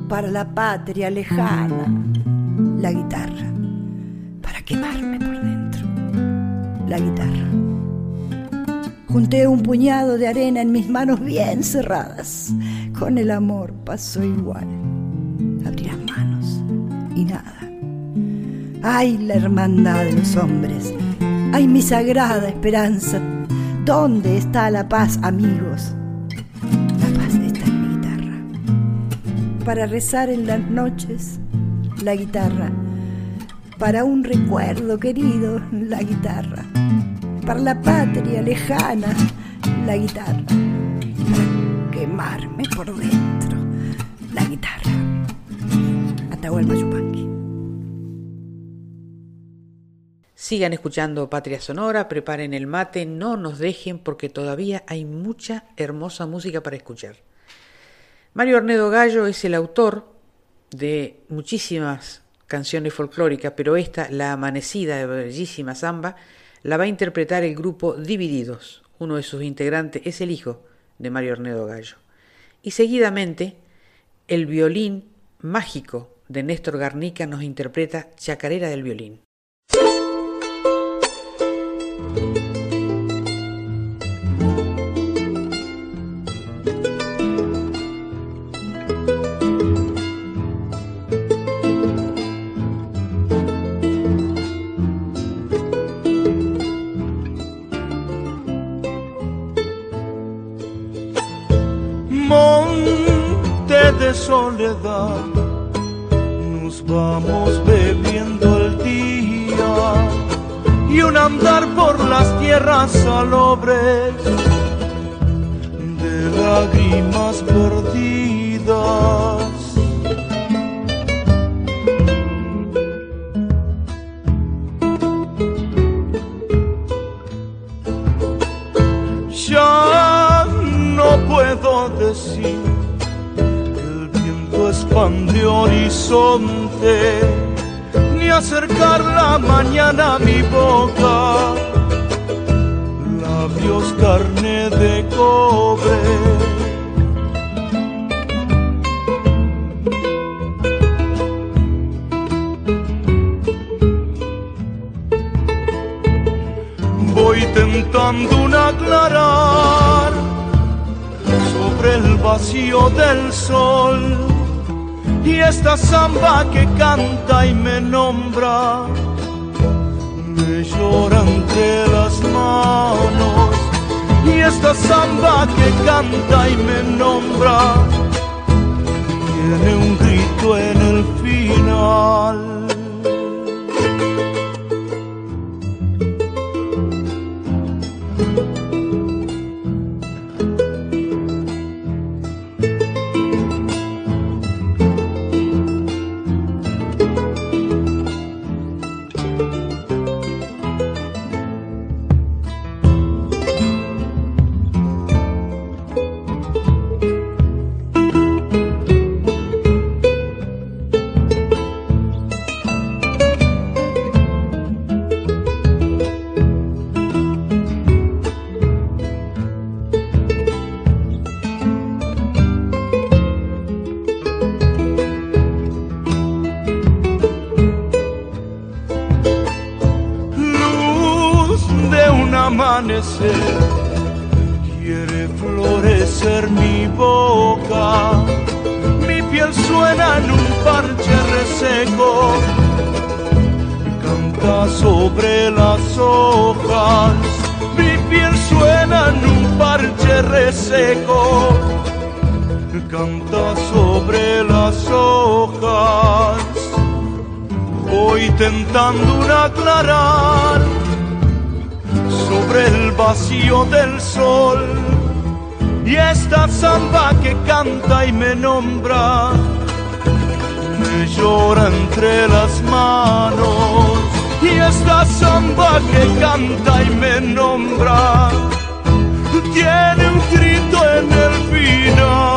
Para la patria lejana, la guitarra. Para quemarme por dentro, la guitarra. Junté un puñado de arena en mis manos bien cerradas. Con el amor pasó igual. Abrí las manos y nada. Ay, la hermandad de los hombres. Ay, mi sagrada esperanza. ¿Dónde está la paz, amigos? La paz está en mi guitarra. Para rezar en las noches, la guitarra. Para un recuerdo querido, la guitarra. Para la patria lejana, la guitarra. Quemarme por dentro, la guitarra. Atahualpa Yupanqui. Sigan escuchando Patria Sonora, preparen el mate, no nos dejen porque todavía hay mucha hermosa música para escuchar. Mario Ornedo Gallo es el autor de muchísimas canciones folclóricas, pero esta, La Amanecida de bellísima samba, la va a interpretar el grupo Divididos. Uno de sus integrantes es el hijo de Mario Ornedo Gallo. Y seguidamente, el violín mágico de Néstor Garnica nos interpreta Chacarera del violín. seco canta sobre las hojas. hoy tentando un aclarar sobre el vacío del sol. Y esta samba que canta y me nombra, me llora entre las manos. Y esta samba que canta y me nombra tiene un grito en el final.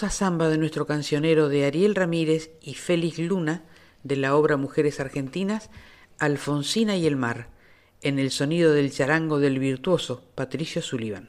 hermosa samba de nuestro cancionero de Ariel Ramírez y Félix Luna, de la obra Mujeres Argentinas, Alfonsina y el Mar, en el sonido del charango del virtuoso Patricio Sullivan.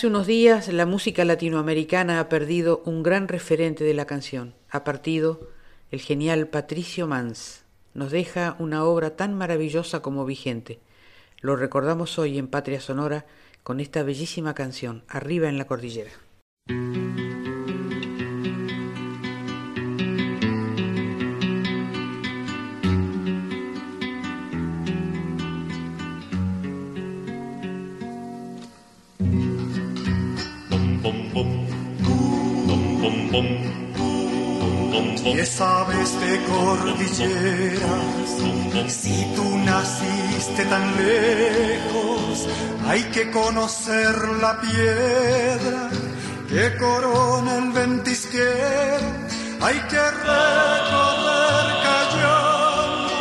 Hace unos días la música latinoamericana ha perdido un gran referente de la canción. Ha partido el genial Patricio Mans. Nos deja una obra tan maravillosa como vigente. Lo recordamos hoy en Patria Sonora con esta bellísima canción, Arriba en la Cordillera. Tan lejos, hay que conocer la piedra que corona el ventisquero, hay que recorrer callando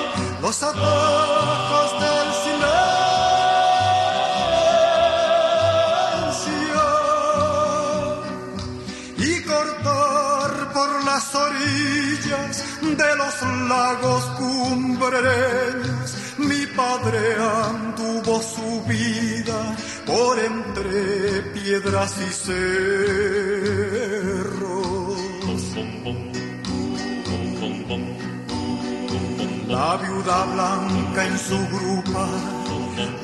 los atajos del silencio y cortar por las orillas de los lagos cumbreños. Mi padre anduvo su vida por entre piedras y cerros. La viuda blanca en su grupa,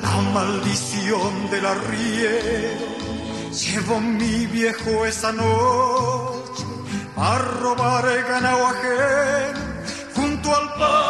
la maldición del arriero. Llevó mi viejo esa noche a robar ganado ajeno junto al paso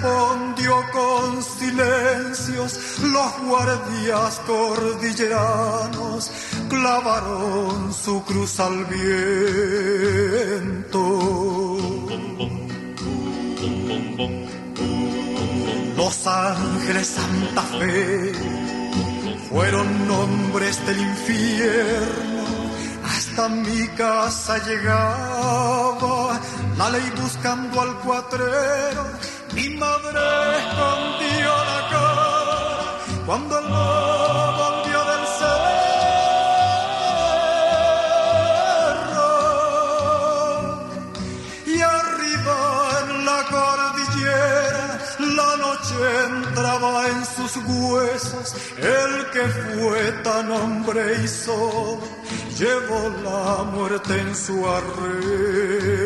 respondió con silencios. Los guardias cordilleranos clavaron su cruz al viento. Los ángeles Santa Fe fueron nombres del infierno. Hasta mi casa llegaba la ley buscando al cuatrero. Mi madre escondió la cara cuando el lobo volvió del cerro. Y arriba en la cordillera la noche entraba en sus huesos. El que fue tan hombre y solo llevó la muerte en su arreo.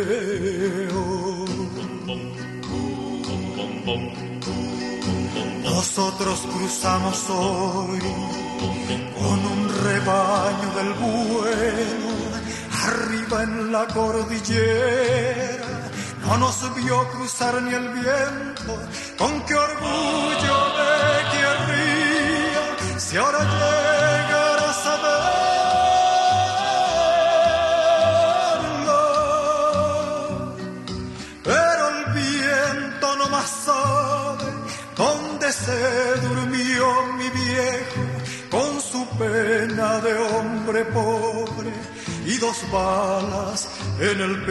Nosotros cruzamos hoy con un rebaño del bueno, arriba en la cordillera. No nos vio cruzar ni el viento, con qué orgullo me querría si ahora llegara se durmió mi viejo con su pena de hombre pobre y dos balas en el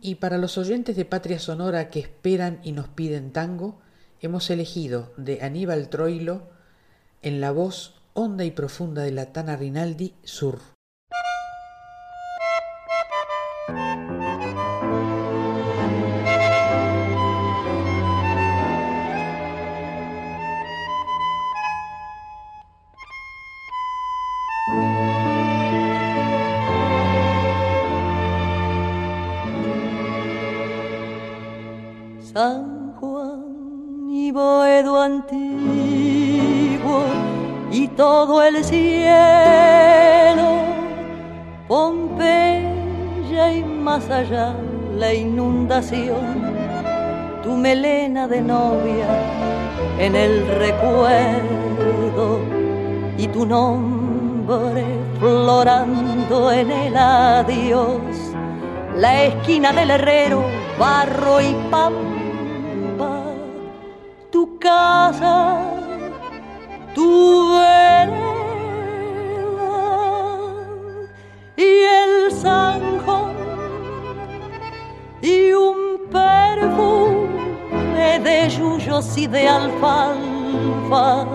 Y para los oyentes de Patria Sonora que esperan y nos piden tango, hemos elegido de Aníbal Troilo en la voz honda y profunda de la Tana Rinaldi Sur. San Juan y Boedo antiguo y todo el cielo, Pompeya y más allá la inundación, tu melena de novia en el recuerdo y tu nombre florando en el adiós, la esquina del herrero, barro y pampa, casa tu vereda y el zanjón y un perfume de yuyos y de alfalfa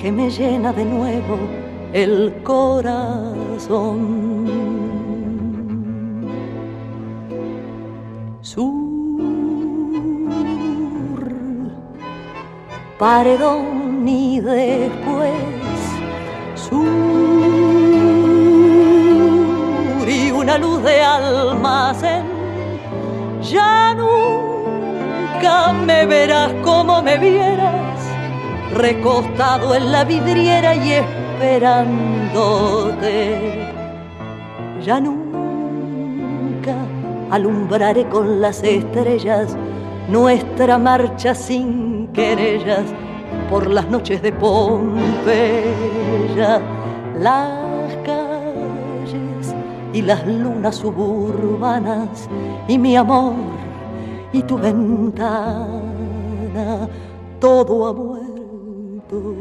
que me llena de nuevo el corazón. Su paredón y después sur y una luz de almacén. Ya nunca me verás como me vieras, recostado en la vidriera y esperándote. Ya nunca alumbraré con las estrellas nuestra marcha sin querellas por las noches de Pompeya, las calles y las lunas suburbanas y mi amor y tu ventana, todo ha muerto,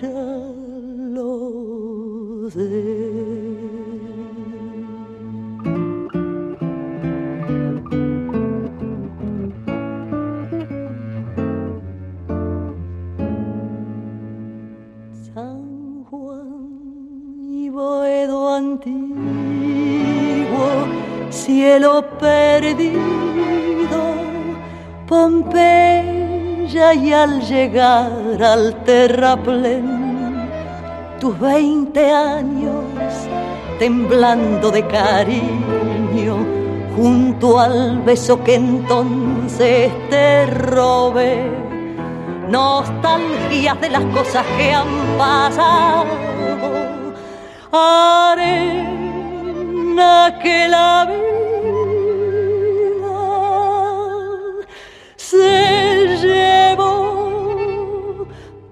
ya lo sé. Antiguo, cielo perdido, Pompeya y al llegar al terraplén, tus veinte años temblando de cariño, junto al beso que entonces te robé. Nostalgias de las cosas que han pasado, arena que la vida se llevó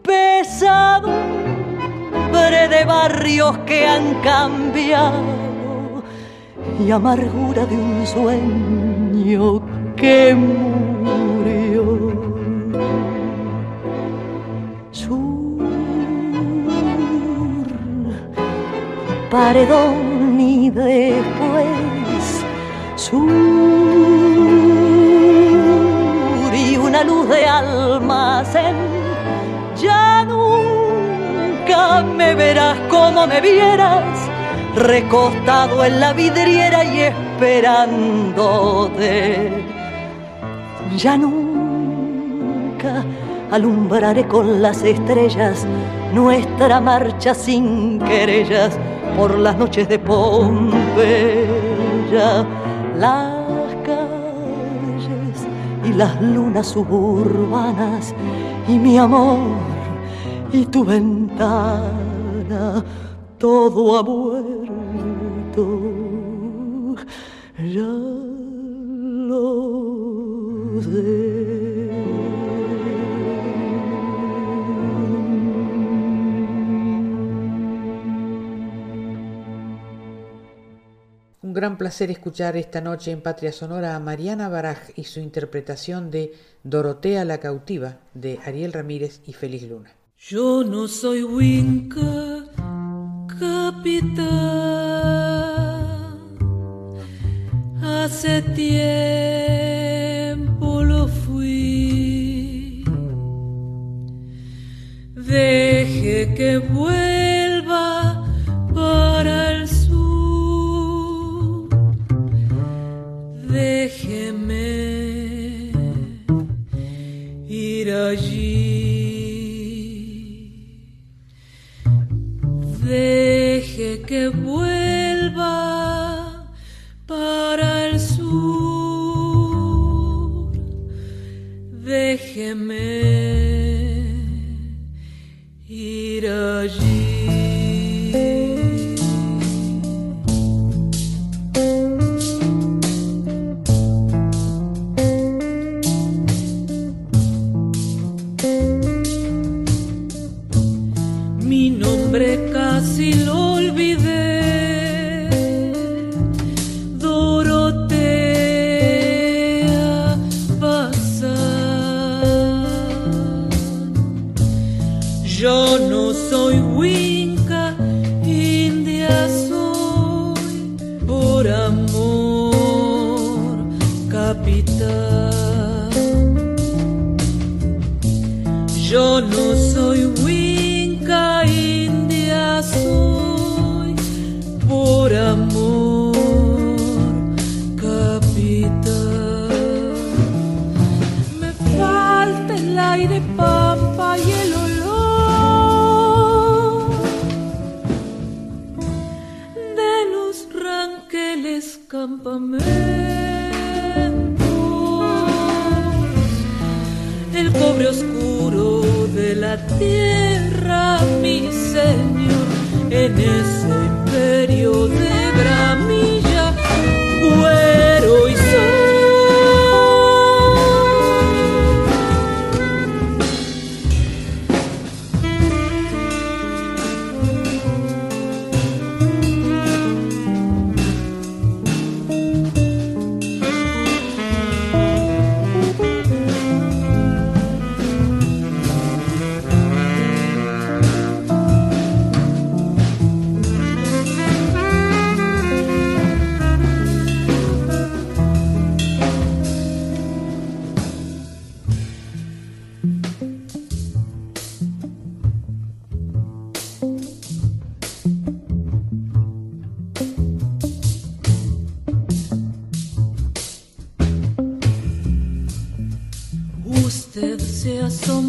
pesado de barrios que han cambiado y amargura de un sueño que murió. Paredón y después sur y una luz de almacén. Ya nunca me verás como me vieras, recostado en la vidriera y esperándote. Ya nunca alumbraré con las estrellas nuestra marcha sin querellas por las noches de Pompeya, las calles y las lunas suburbanas y mi amor y tu ventana, todo ha muerto, ya gran placer escuchar esta noche en Patria Sonora a Mariana Baraj y su interpretación de Dorotea la cautiva de Ariel Ramírez y Félix Luna. Yo no soy Winca, capitán. Hace tiempo lo fui. Deje que vuelva para el Déjeme ir allí. Deje que vuelva para el sur. Déjeme ir allí.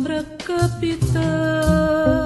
nuestra capital.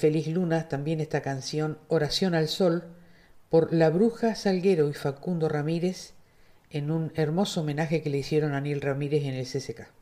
Feliz Luna también esta canción Oración al Sol por La Bruja Salguero y Facundo Ramírez en un hermoso homenaje que le hicieron a Neil Ramírez en el CCK.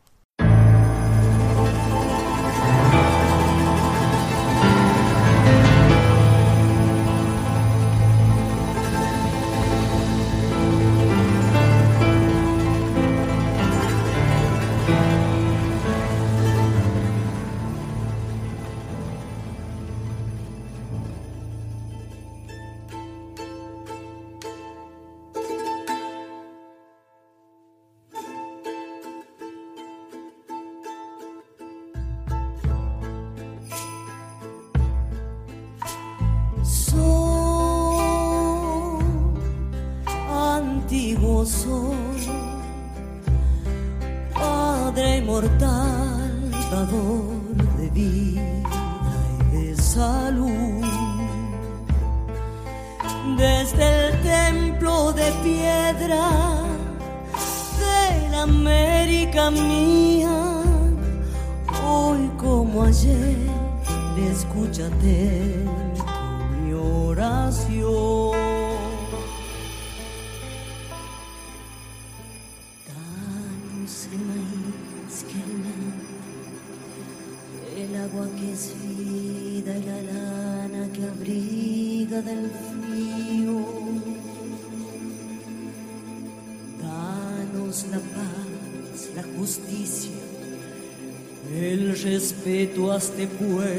tempo é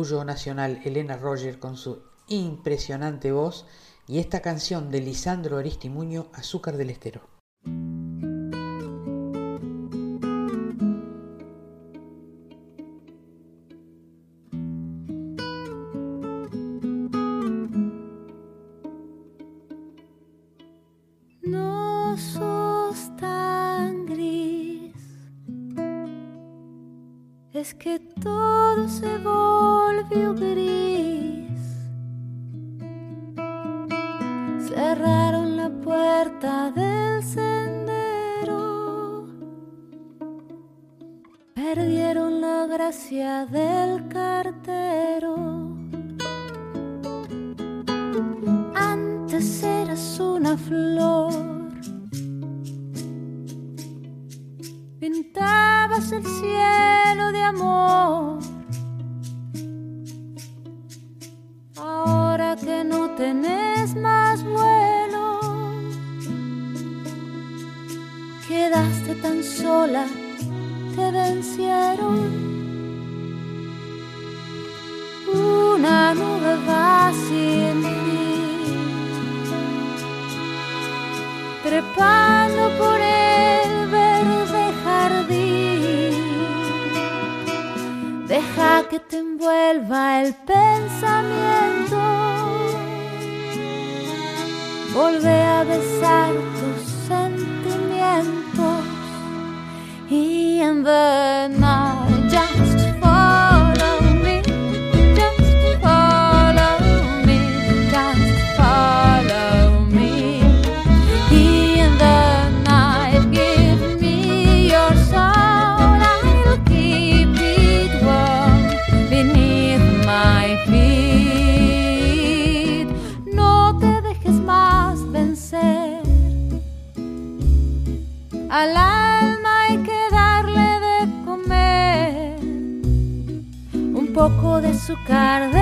orgullo nacional Elena Roger con su impresionante voz y esta canción de Lisandro Aristimuño, Azúcar del Estero. es que todo se volvió gris. Cerraron la puerta del sendero, perdieron la gracia del cartero. Antes eras una flor pintabas el cielo de amor. Ahora que no tenés más vuelo, quedaste tan sola, te vencieron. Una nube va sin ti, trepando por él Que te envuelva el pensamiento. Volve a besar tus sentimientos. Y en the night poco de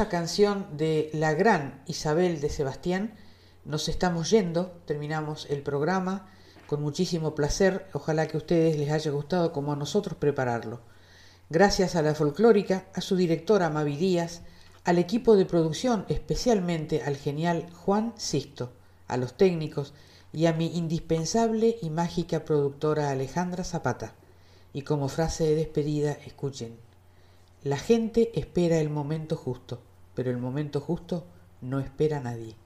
hermosa canción de la gran Isabel de Sebastián, nos estamos yendo, terminamos el programa con muchísimo placer, ojalá que a ustedes les haya gustado como a nosotros prepararlo. Gracias a la folclórica, a su directora Mavi Díaz, al equipo de producción, especialmente al genial Juan Sisto, a los técnicos y a mi indispensable y mágica productora Alejandra Zapata. Y como frase de despedida, escuchen. La gente espera el momento justo, pero el momento justo no espera a nadie.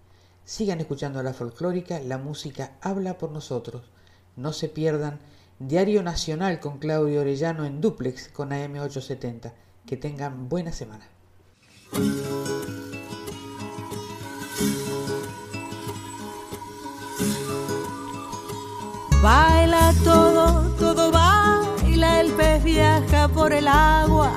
Sigan escuchando a la folclórica, la música habla por nosotros. No se pierdan Diario Nacional con Claudio Orellano en duplex con AM870. Que tengan buena semana. Baila todo, todo baila, el pez viaja por el agua,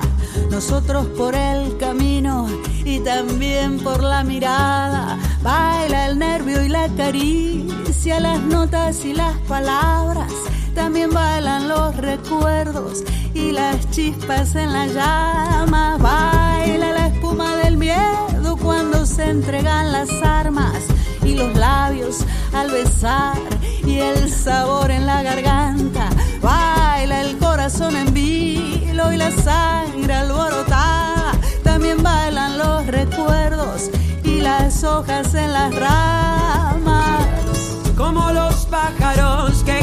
nosotros por el camino y también por la mirada. Baila el nervio y la caricia, las notas y las palabras. También bailan los recuerdos y las chispas en la llama. Baila la espuma del miedo cuando se entregan las armas y los labios al besar y el sabor en la garganta. Baila el corazón en vilo y la sangre alborotada también bailan los recuerdos y las hojas en las ramas. Como los pájaros que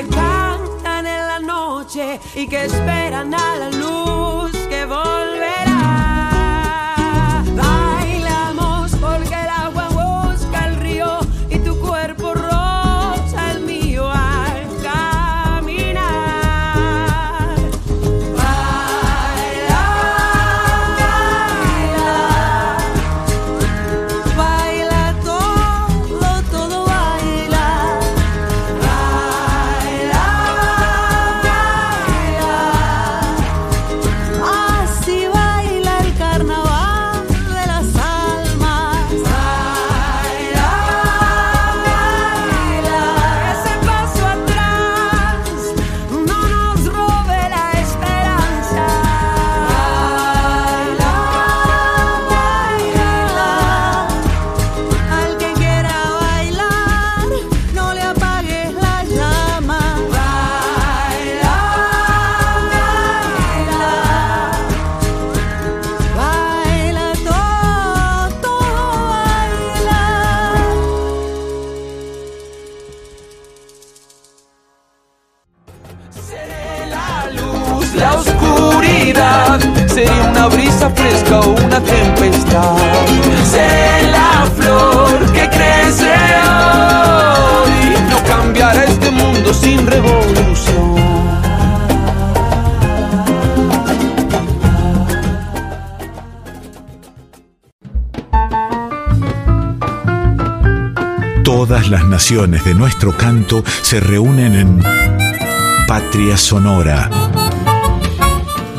que cantan en la noche y que esperan a la luz. Sé la flor que crece hoy, no cambiará este mundo sin revolución. Todas las naciones de nuestro canto se reúnen en Patria Sonora